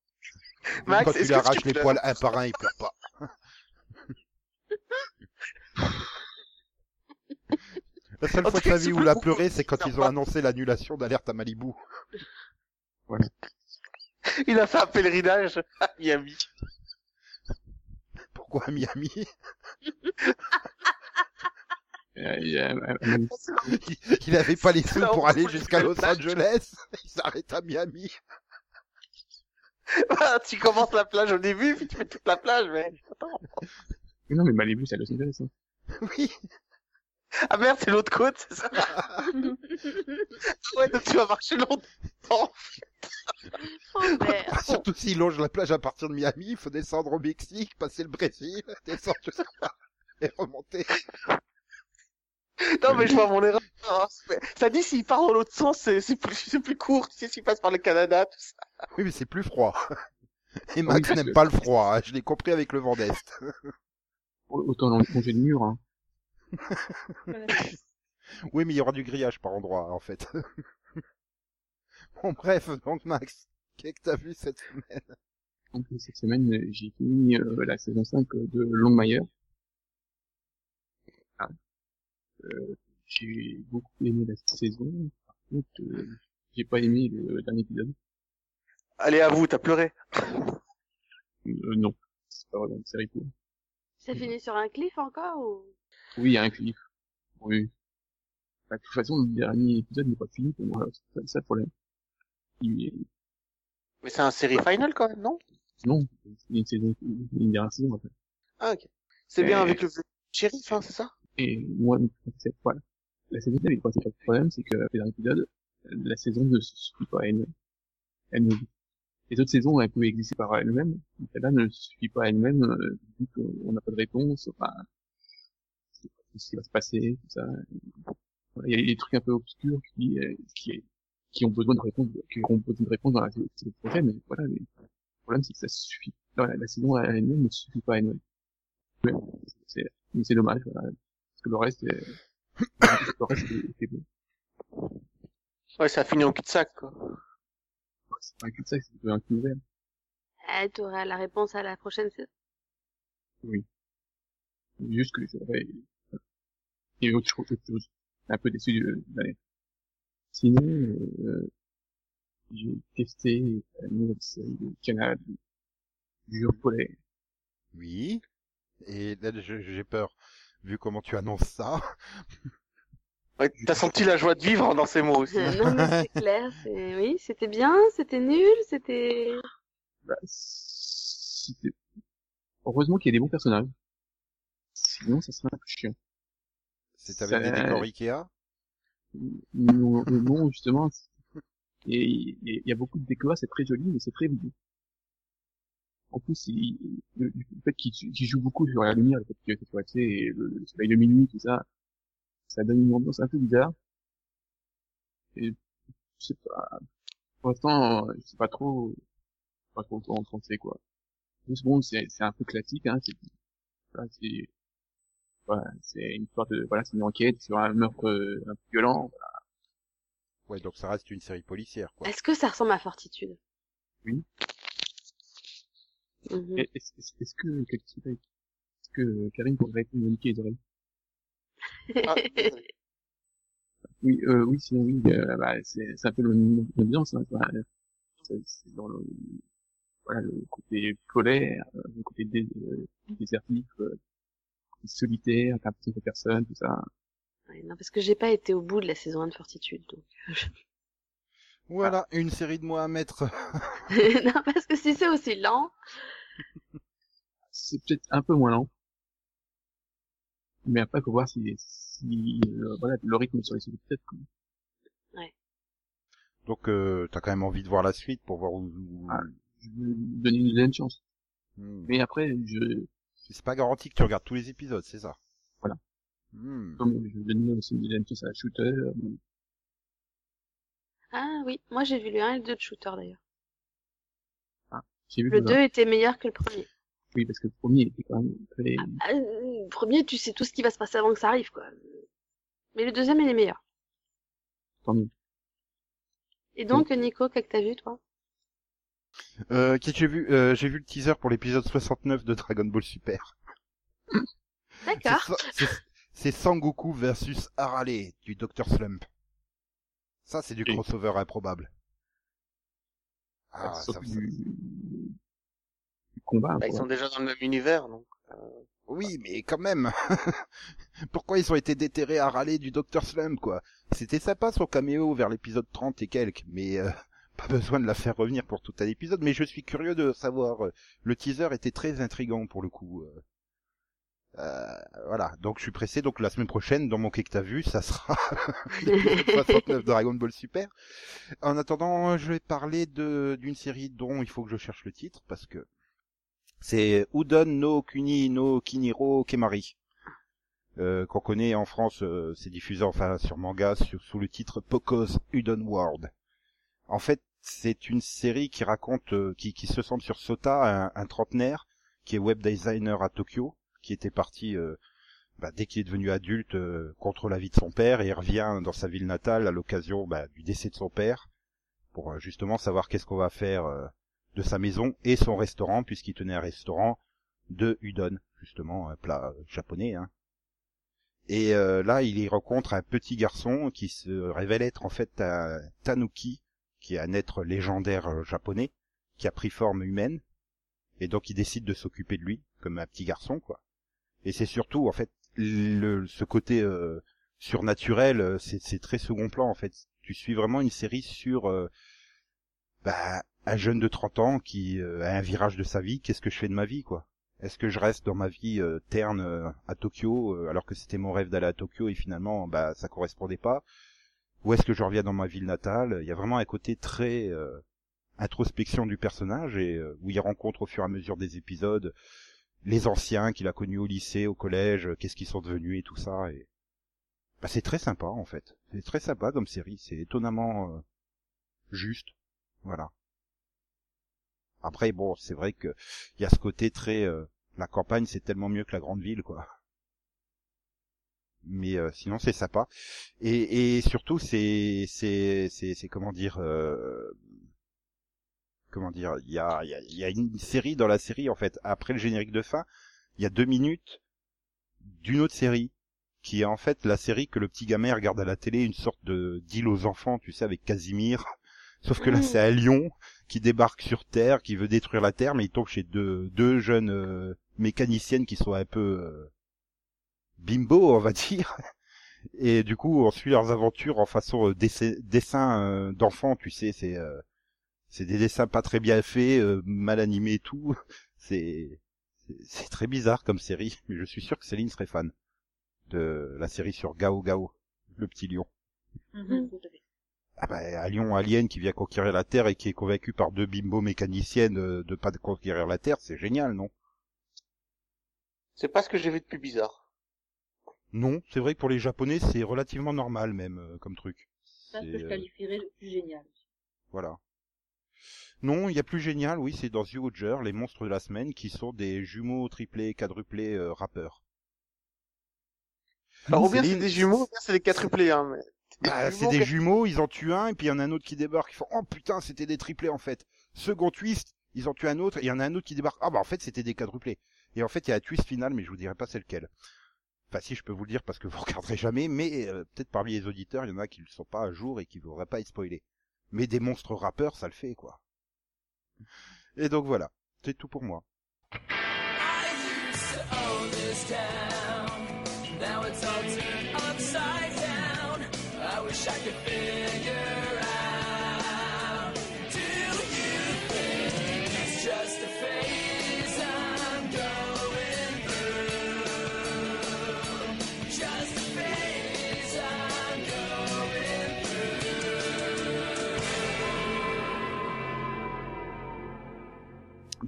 Même Max, quand tu lui arraches les poils un par un, il pleure pas. La seule En fois de sa vie où il a pleuré, c'est quand ils ont annoncé l'annulation d'alerte à Malibu. Il a fait un pèlerinage à Miami. Pourquoi à Miami? Euh, il un- il, avait pas les sous pour aller jusqu'à Los. Angeles. Il s'arrête à Miami. tu commences la plage au début, puis tu fais toute la plage, mais... Attends. Non, mais Malibu, c'est à Los Angeles. Hein. Oui. Ah merde, c'est l'autre côte, c'est ça Ouais, donc tu vas marcher longtemps. Oh, merde. Surtout s'il longe la plage à partir de Miami, il faut descendre au Mexique, passer le Brésil, descendre jusqu'à et remonter. Non, mais je vois mon erreur. hein. Ça dit s'il part dans l'autre sens, c'est c'est plus, c'est plus court. Tu sais, s'il passe par le Canada, tout ça. Oui, mais c'est plus froid. Et Max n'aime pas le froid, hein, je l'ai compris avec le vent d'Est. Autant longer le mur. Hein. Oui, mais il y aura du grillage par endroit, en fait. Bon, bref, donc Max, qu'est-ce que t'as vu cette semaine? Donc cette semaine, j'ai fini euh, la saison 5 de Longmire. Ah. Euh, j'ai beaucoup aimé la saison. Par contre, euh, j'ai pas aimé le dernier épisode. Allez, à vous, t'as pleuré. Euh, non, c'est pas vraiment une série pour. Ça finit sur un cliff encore ou? Oui, il y a un cliff. Oui. Bah, de toute façon, le dernier épisode n'est pas fini pour moi. C'est ça le problème. Il- Mais c'est un série final quand même, non? Non, a une saison, une dernière saison après. Ah, ok. C'est bien Euh, avec le shérif, hein, c'est ça? Et moi, c'est, voilà. La saison 2 est pas le problème, c'est que le dernier épisode, la saison ne se suffit pas à elle-même. Elle ne- les autres saisons, elles pouvaient exister par elles-mêmes, celle-là ne se suffit pas à elle-même, euh, vu qu'on n'a pas de réponse, enfin, c'est ce qui va se passer, tout ça. Il y a des trucs un peu obscurs qui, euh, qui, qui ont besoin de réponses, qui auront besoin de réponses dans la saison prochaine, mais voilà, mais le problème c'est que ça suffit, voilà, la saison à elle-même ne suffit pas à elle-même. Ouais, c'est, mais c'est dommage, voilà. Parce que le reste, est... le reste est, est bon. Ouais, ça a fini en cul-de-sac, quoi. C'est pas un cul-de-sac, c'est un cul ouvert. Eh, t'auras la réponse à la prochaine saison. Juste que j'aurais, et autre chose, autre chose. Un peu déçu de, de- Sinon, euh, j'ai testé la nouvelle série de Canal, du Pollet. Oui. Et là, j'ai peur, vu comment tu annonces ça. Ouais, t'as senti la joie de vivre dans ces mots aussi. Euh, non, mais c'est clair, c'est, oui, c'était bien, c'était nul, c'était... Bah, c'était- Heureusement qu'il y a des bons personnages. Sinon, ça serait un peu chiant. C'est avec des décors Ikea Non, non, justement. Et il y, a- beaucoup de décors, c'est très joli, mais c'est très vide. En plus, il, le, le fait qu'il joue beaucoup sur la lumière, le fait qu'il soit tu sais, et le, le soleil de minuit, tout ça, ça donne une ambiance un peu bizarre. Et je sais pas. Pour l'instant, je sais pas trop, pas trop en penser quoi. Juste bon, c'est c'est un peu classique, hein. C'est voilà, c'est voilà, une histoire de voilà, c'est une enquête sur un meurtre euh, un peu violent. Ouais, donc ça reste une série policière, quoi. Est-ce que ça ressemble à Fortitude? Oui. Mhm. Est-ce est-ce- est-ce que est-ce que Karine pourrait me niquer les oreilles Ah, désolé. Oui, euh, oui, sinon oui, euh, bah, c'est c'est un peu le même ambiance. Hein, bah, c'est c'est dans le, voilà, le côté polaire, euh, le côté dé, euh, désertif, euh, solitaire, t'as l'impression que personne, tout ça. Ouais, non, parce que j'ai pas été au bout de la saison 1 de Fortitude, donc. Voilà, une série de mots à mettre. non, parce que si c'est aussi lent, C'est peut-être un peu moins lent. Mais après, faut voir si, si euh, voilà, le rythme sur les séries peut-être. quoi. Donc euh, t'as quand même envie de voir la suite pour voir où. où- Ah. Je vais donner une deuxième chance. Hmm. Mais après, je, C'est pas garanti que tu regardes tous les épisodes, c'est ça. Voilà. Hmm. comme je vais donner aussi une deuxième chance à shooter, ah oui, moi j'ai vu le 1 et le 2 de Shooter d'ailleurs. j'ai vu Le que 2 était meilleur que le premier. Oui, parce que le premier était quand même très... Ah, euh, le premier, tu sais tout ce qui va se passer avant que ça arrive, quoi. Mais le deuxième, il est meilleur. tant mieux. Et donc, Nico, qu'est-ce que t'as vu, toi? Euh, qu'est-ce que j'ai vu euh, J'ai vu le teaser pour l'épisode 69 de Dragon Ball Super. D'accord. C'est- Sangoku versus Harale du Dr Slump. Ça, c'est du Et- crossover improbable. Ah, Sauf ça- du... du combat. Bah, ils sont déjà dans le même univers, donc. euh, Oui, mais quand même. Pourquoi ils ont été déterrés à râler du Dr Slump, quoi? C'était sympa son caméo vers l'épisode 30 et quelques, mais euh, pas besoin de la faire revenir pour tout un épisode. Mais je suis curieux de savoir. euh, Le teaser était très intrigant pour le coup. euh. Euh, voilà, donc je suis pressé. Donc la semaine prochaine, dans mon quai que t'as vu, ça sera l'épisode 69 de Dragon Ball Super. En attendant, je vais parler de d'une série dont il faut que je cherche le titre parce que c'est Udon no Kuni no Kiniro Kemari. Euh, qu'on connaît en France, euh, c'est diffusé enfin sur manga sur, sous le titre Poco's Udon World. En fait, c'est une série qui raconte, euh, qui, se centre sur Sota, un, trentenaire qui est web designer à Tokyo, qui était parti euh, bah, dès qu'il est devenu adulte euh, contre la vie de son père et il revient dans sa ville natale à l'occasion bah, du décès de son père pour euh, justement savoir qu'est-ce qu'on va faire de sa maison et son restaurant puisqu'il tenait un restaurant de udon justement un plat japonais hein. et là il y rencontre un petit garçon qui se révèle être en fait un tanuki qui est un être légendaire euh, japonais qui a pris forme humaine et donc il décide de s'occuper de lui comme un petit garçon quoi. Et c'est surtout en fait le, ce côté euh, surnaturel euh, c'est très second plan en fait. Tu suis vraiment une série sur euh, bah, un jeune de 30 ans qui euh, a un virage de sa vie, qu'est-ce que je fais de ma vie quoi? Est-ce que je reste dans ma vie euh, terne à Tokyo alors que c'était mon rêve d'aller à Tokyo et finalement bah ça correspondait pas? Ou est-ce que je reviens dans ma ville natale? Il y a vraiment un côté très euh, introspection du personnage et euh, où il rencontre au fur et à mesure des épisodes les anciens qu'il a connus au lycée, au collège, euh, qu'est-ce qu'ils sont devenus et tout ça et bah, c'est très sympa en fait. C'est très sympa comme série, c'est étonnamment juste. Voilà. Après, bon, c'est vrai que il y a ce côté très la campagne, c'est tellement mieux que la grande ville, quoi. Mais euh, sinon, c'est sympa. Et, et surtout, c'est c'est c'est c'est comment dire euh, comment dire il y a il y a, y a une série dans la série en fait après le générique de fin, il y a deux minutes d'une autre série qui est en fait la série que le petit gamin regarde à la télé, une sorte de d'île aux enfants, tu sais, avec Casimir. Sauf que là, c'est un lion qui débarque sur Terre, qui veut détruire la Terre, mais il tombe chez deux, deux jeunes euh, mécaniciennes qui sont un peu euh, bimbo, on va dire. Et du coup, on suit leurs aventures en façon euh, dessé- dessin euh, d'enfants, tu sais, c'est euh, c'est des dessins pas très bien faits, euh, mal animés et tout. C'est c'est- très bizarre comme série, mais je suis sûr que Céline serait fan de la série sur Gao Gao, le petit lion. Mhm, fait. Ah bah, un lion alien qui vient conquérir la Terre et qui est convaincu par deux bimbos mécaniciennes euh, de pas de conquérir la Terre, c'est génial, non? C'est pas ce que j'ai vu de plus bizarre. Non, c'est vrai que pour les Japonais, c'est relativement normal même euh, comme truc. Ça, ce C'est, que je qualifierais de plus génial. Voilà. Non, il y a plus génial, oui, c'est dans The Hodger, les monstres de la semaine, qui sont des jumeaux triplés, quadruplés euh, rappeurs. Alors, ou bien c'est des jumeaux, ou bien c'est des quadruplés, hein, mais... Bah, c'est des jumeaux, ils en tuent un, et puis il y en a un autre qui débarque, ils font « Oh putain, c'était des triplés en fait !» Second twist, ils en tuent un autre, et il y en a un autre qui débarque « Ah bah en fait, c'était des quadruplés !» Et en fait, il y a un twist final, mais je vous dirai pas c'est lequel. Enfin, si je peux vous le dire parce que vous regarderez jamais, mais euh, peut-être parmi les auditeurs, il y en a qui ne sont pas à jour et qui voudraient pas être spoilés. Mais des monstres rappeurs, ça le fait, quoi. Et donc voilà, c'est tout pour moi.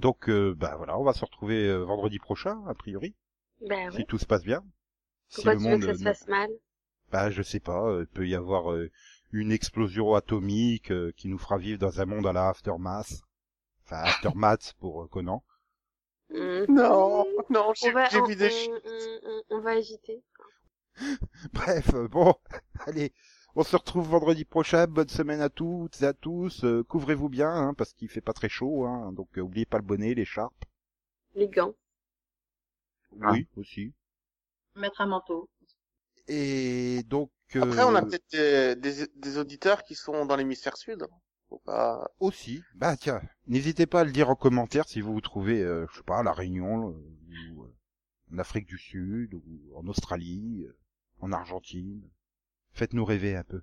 Donc, euh, bah voilà, on va se retrouver euh, vendredi prochain, a priori, Ben si tout se passe bien. Si Pourquoi le tu veux monde, que ça se fasse mal? Bah je sais pas, euh, il peut y avoir euh, une explosion atomique euh, qui nous fera vivre dans un monde à la Aftermath. Enfin, Aftermath pour euh, Conan. Hmm. Non, non, j'ai On va, j'ai on, vu des on- on- on- va agiter. Bref, bon, allez, on se retrouve vendredi prochain. Bonne semaine à toutes et à tous. euh, Couvrez-vous bien, hein, parce qu'il fait pas très chaud, hein, donc euh, oubliez pas le bonnet, l'écharpe. Les gants. Ah. Oui, aussi. Mettre un manteau. Et donc euh, Après, on a peut-être des, des, des auditeurs qui sont dans l'hémisphère sud. Faut pas... aussi. Bah tiens, n'hésitez pas à le dire en commentaire si vous vous trouvez, euh, je sais pas, à la Réunion euh, ou euh, en Afrique du Sud ou en Australie, euh, en Argentine. Faites-nous rêver un peu.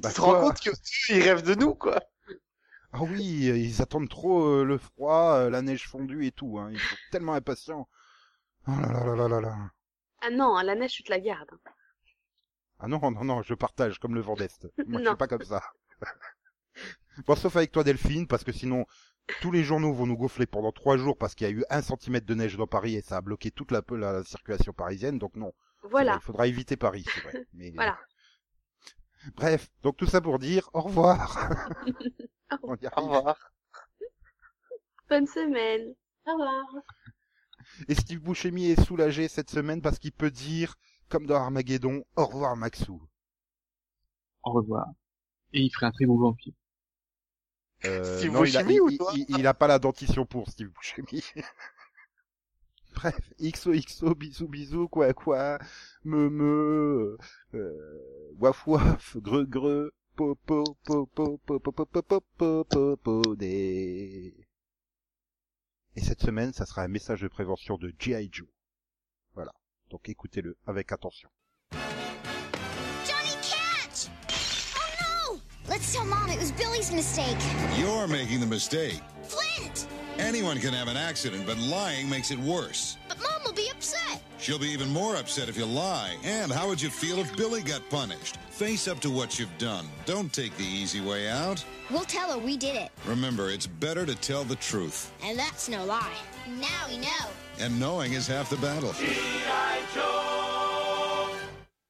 Bah, tu te rends compte qu'ils rêvent de nous, quoi. Ah oui, ils attendent trop euh, le froid, euh, la neige fondue et tout. Hein. Ils sont tellement impatients. Oh là là là là là là. Ah non, la neige, tu te la gardes. Ah non, non, non, je partage comme le vent d'Est. Moi, je suis pas comme ça. bon, sauf avec toi, Delphine, parce que sinon, tous les journaux vont nous gonfler pendant trois jours parce qu'il y a eu un centimètre de neige dans Paris et ça a bloqué toute la, la, la circulation parisienne. Donc non, vrai, Voilà. il faudra éviter Paris, c'est vrai. Mais, Voilà. Bref, donc tout ça pour dire au revoir. Au revoir. Bonne semaine. Au revoir. Et Steve Buscemi est soulagé cette semaine parce qu'il peut dire, comme dans Armageddon, au revoir Maxou? Au revoir. Et il ferait un très beau vampire. Euh, Steve non, il a, ou il- toi il- il a pas la dentition pour Steve Buscemi. Bref, XOXO, bisous bisous, quoi quoi, me me, euh, waf waf, greu greu, po po po po po po po po po po po po des. Et cette semaine, ça sera un message de prévention de G.I. Joe. Voilà. Donc écoutez-le avec attention. Let's tell Mom it was Billy's mistake. You're making the mistake. Flint! Anyone can have an accident, but lying makes it worse. But Mom will be upset. She'll be even more upset if you lie. And how would you feel if Billy got punished? Face up to what you've done. Don't take the easy way out. We'll tell her we did it. Remember, it's better to tell the truth. And that's no lie. Now we know. And knowing is half the battle.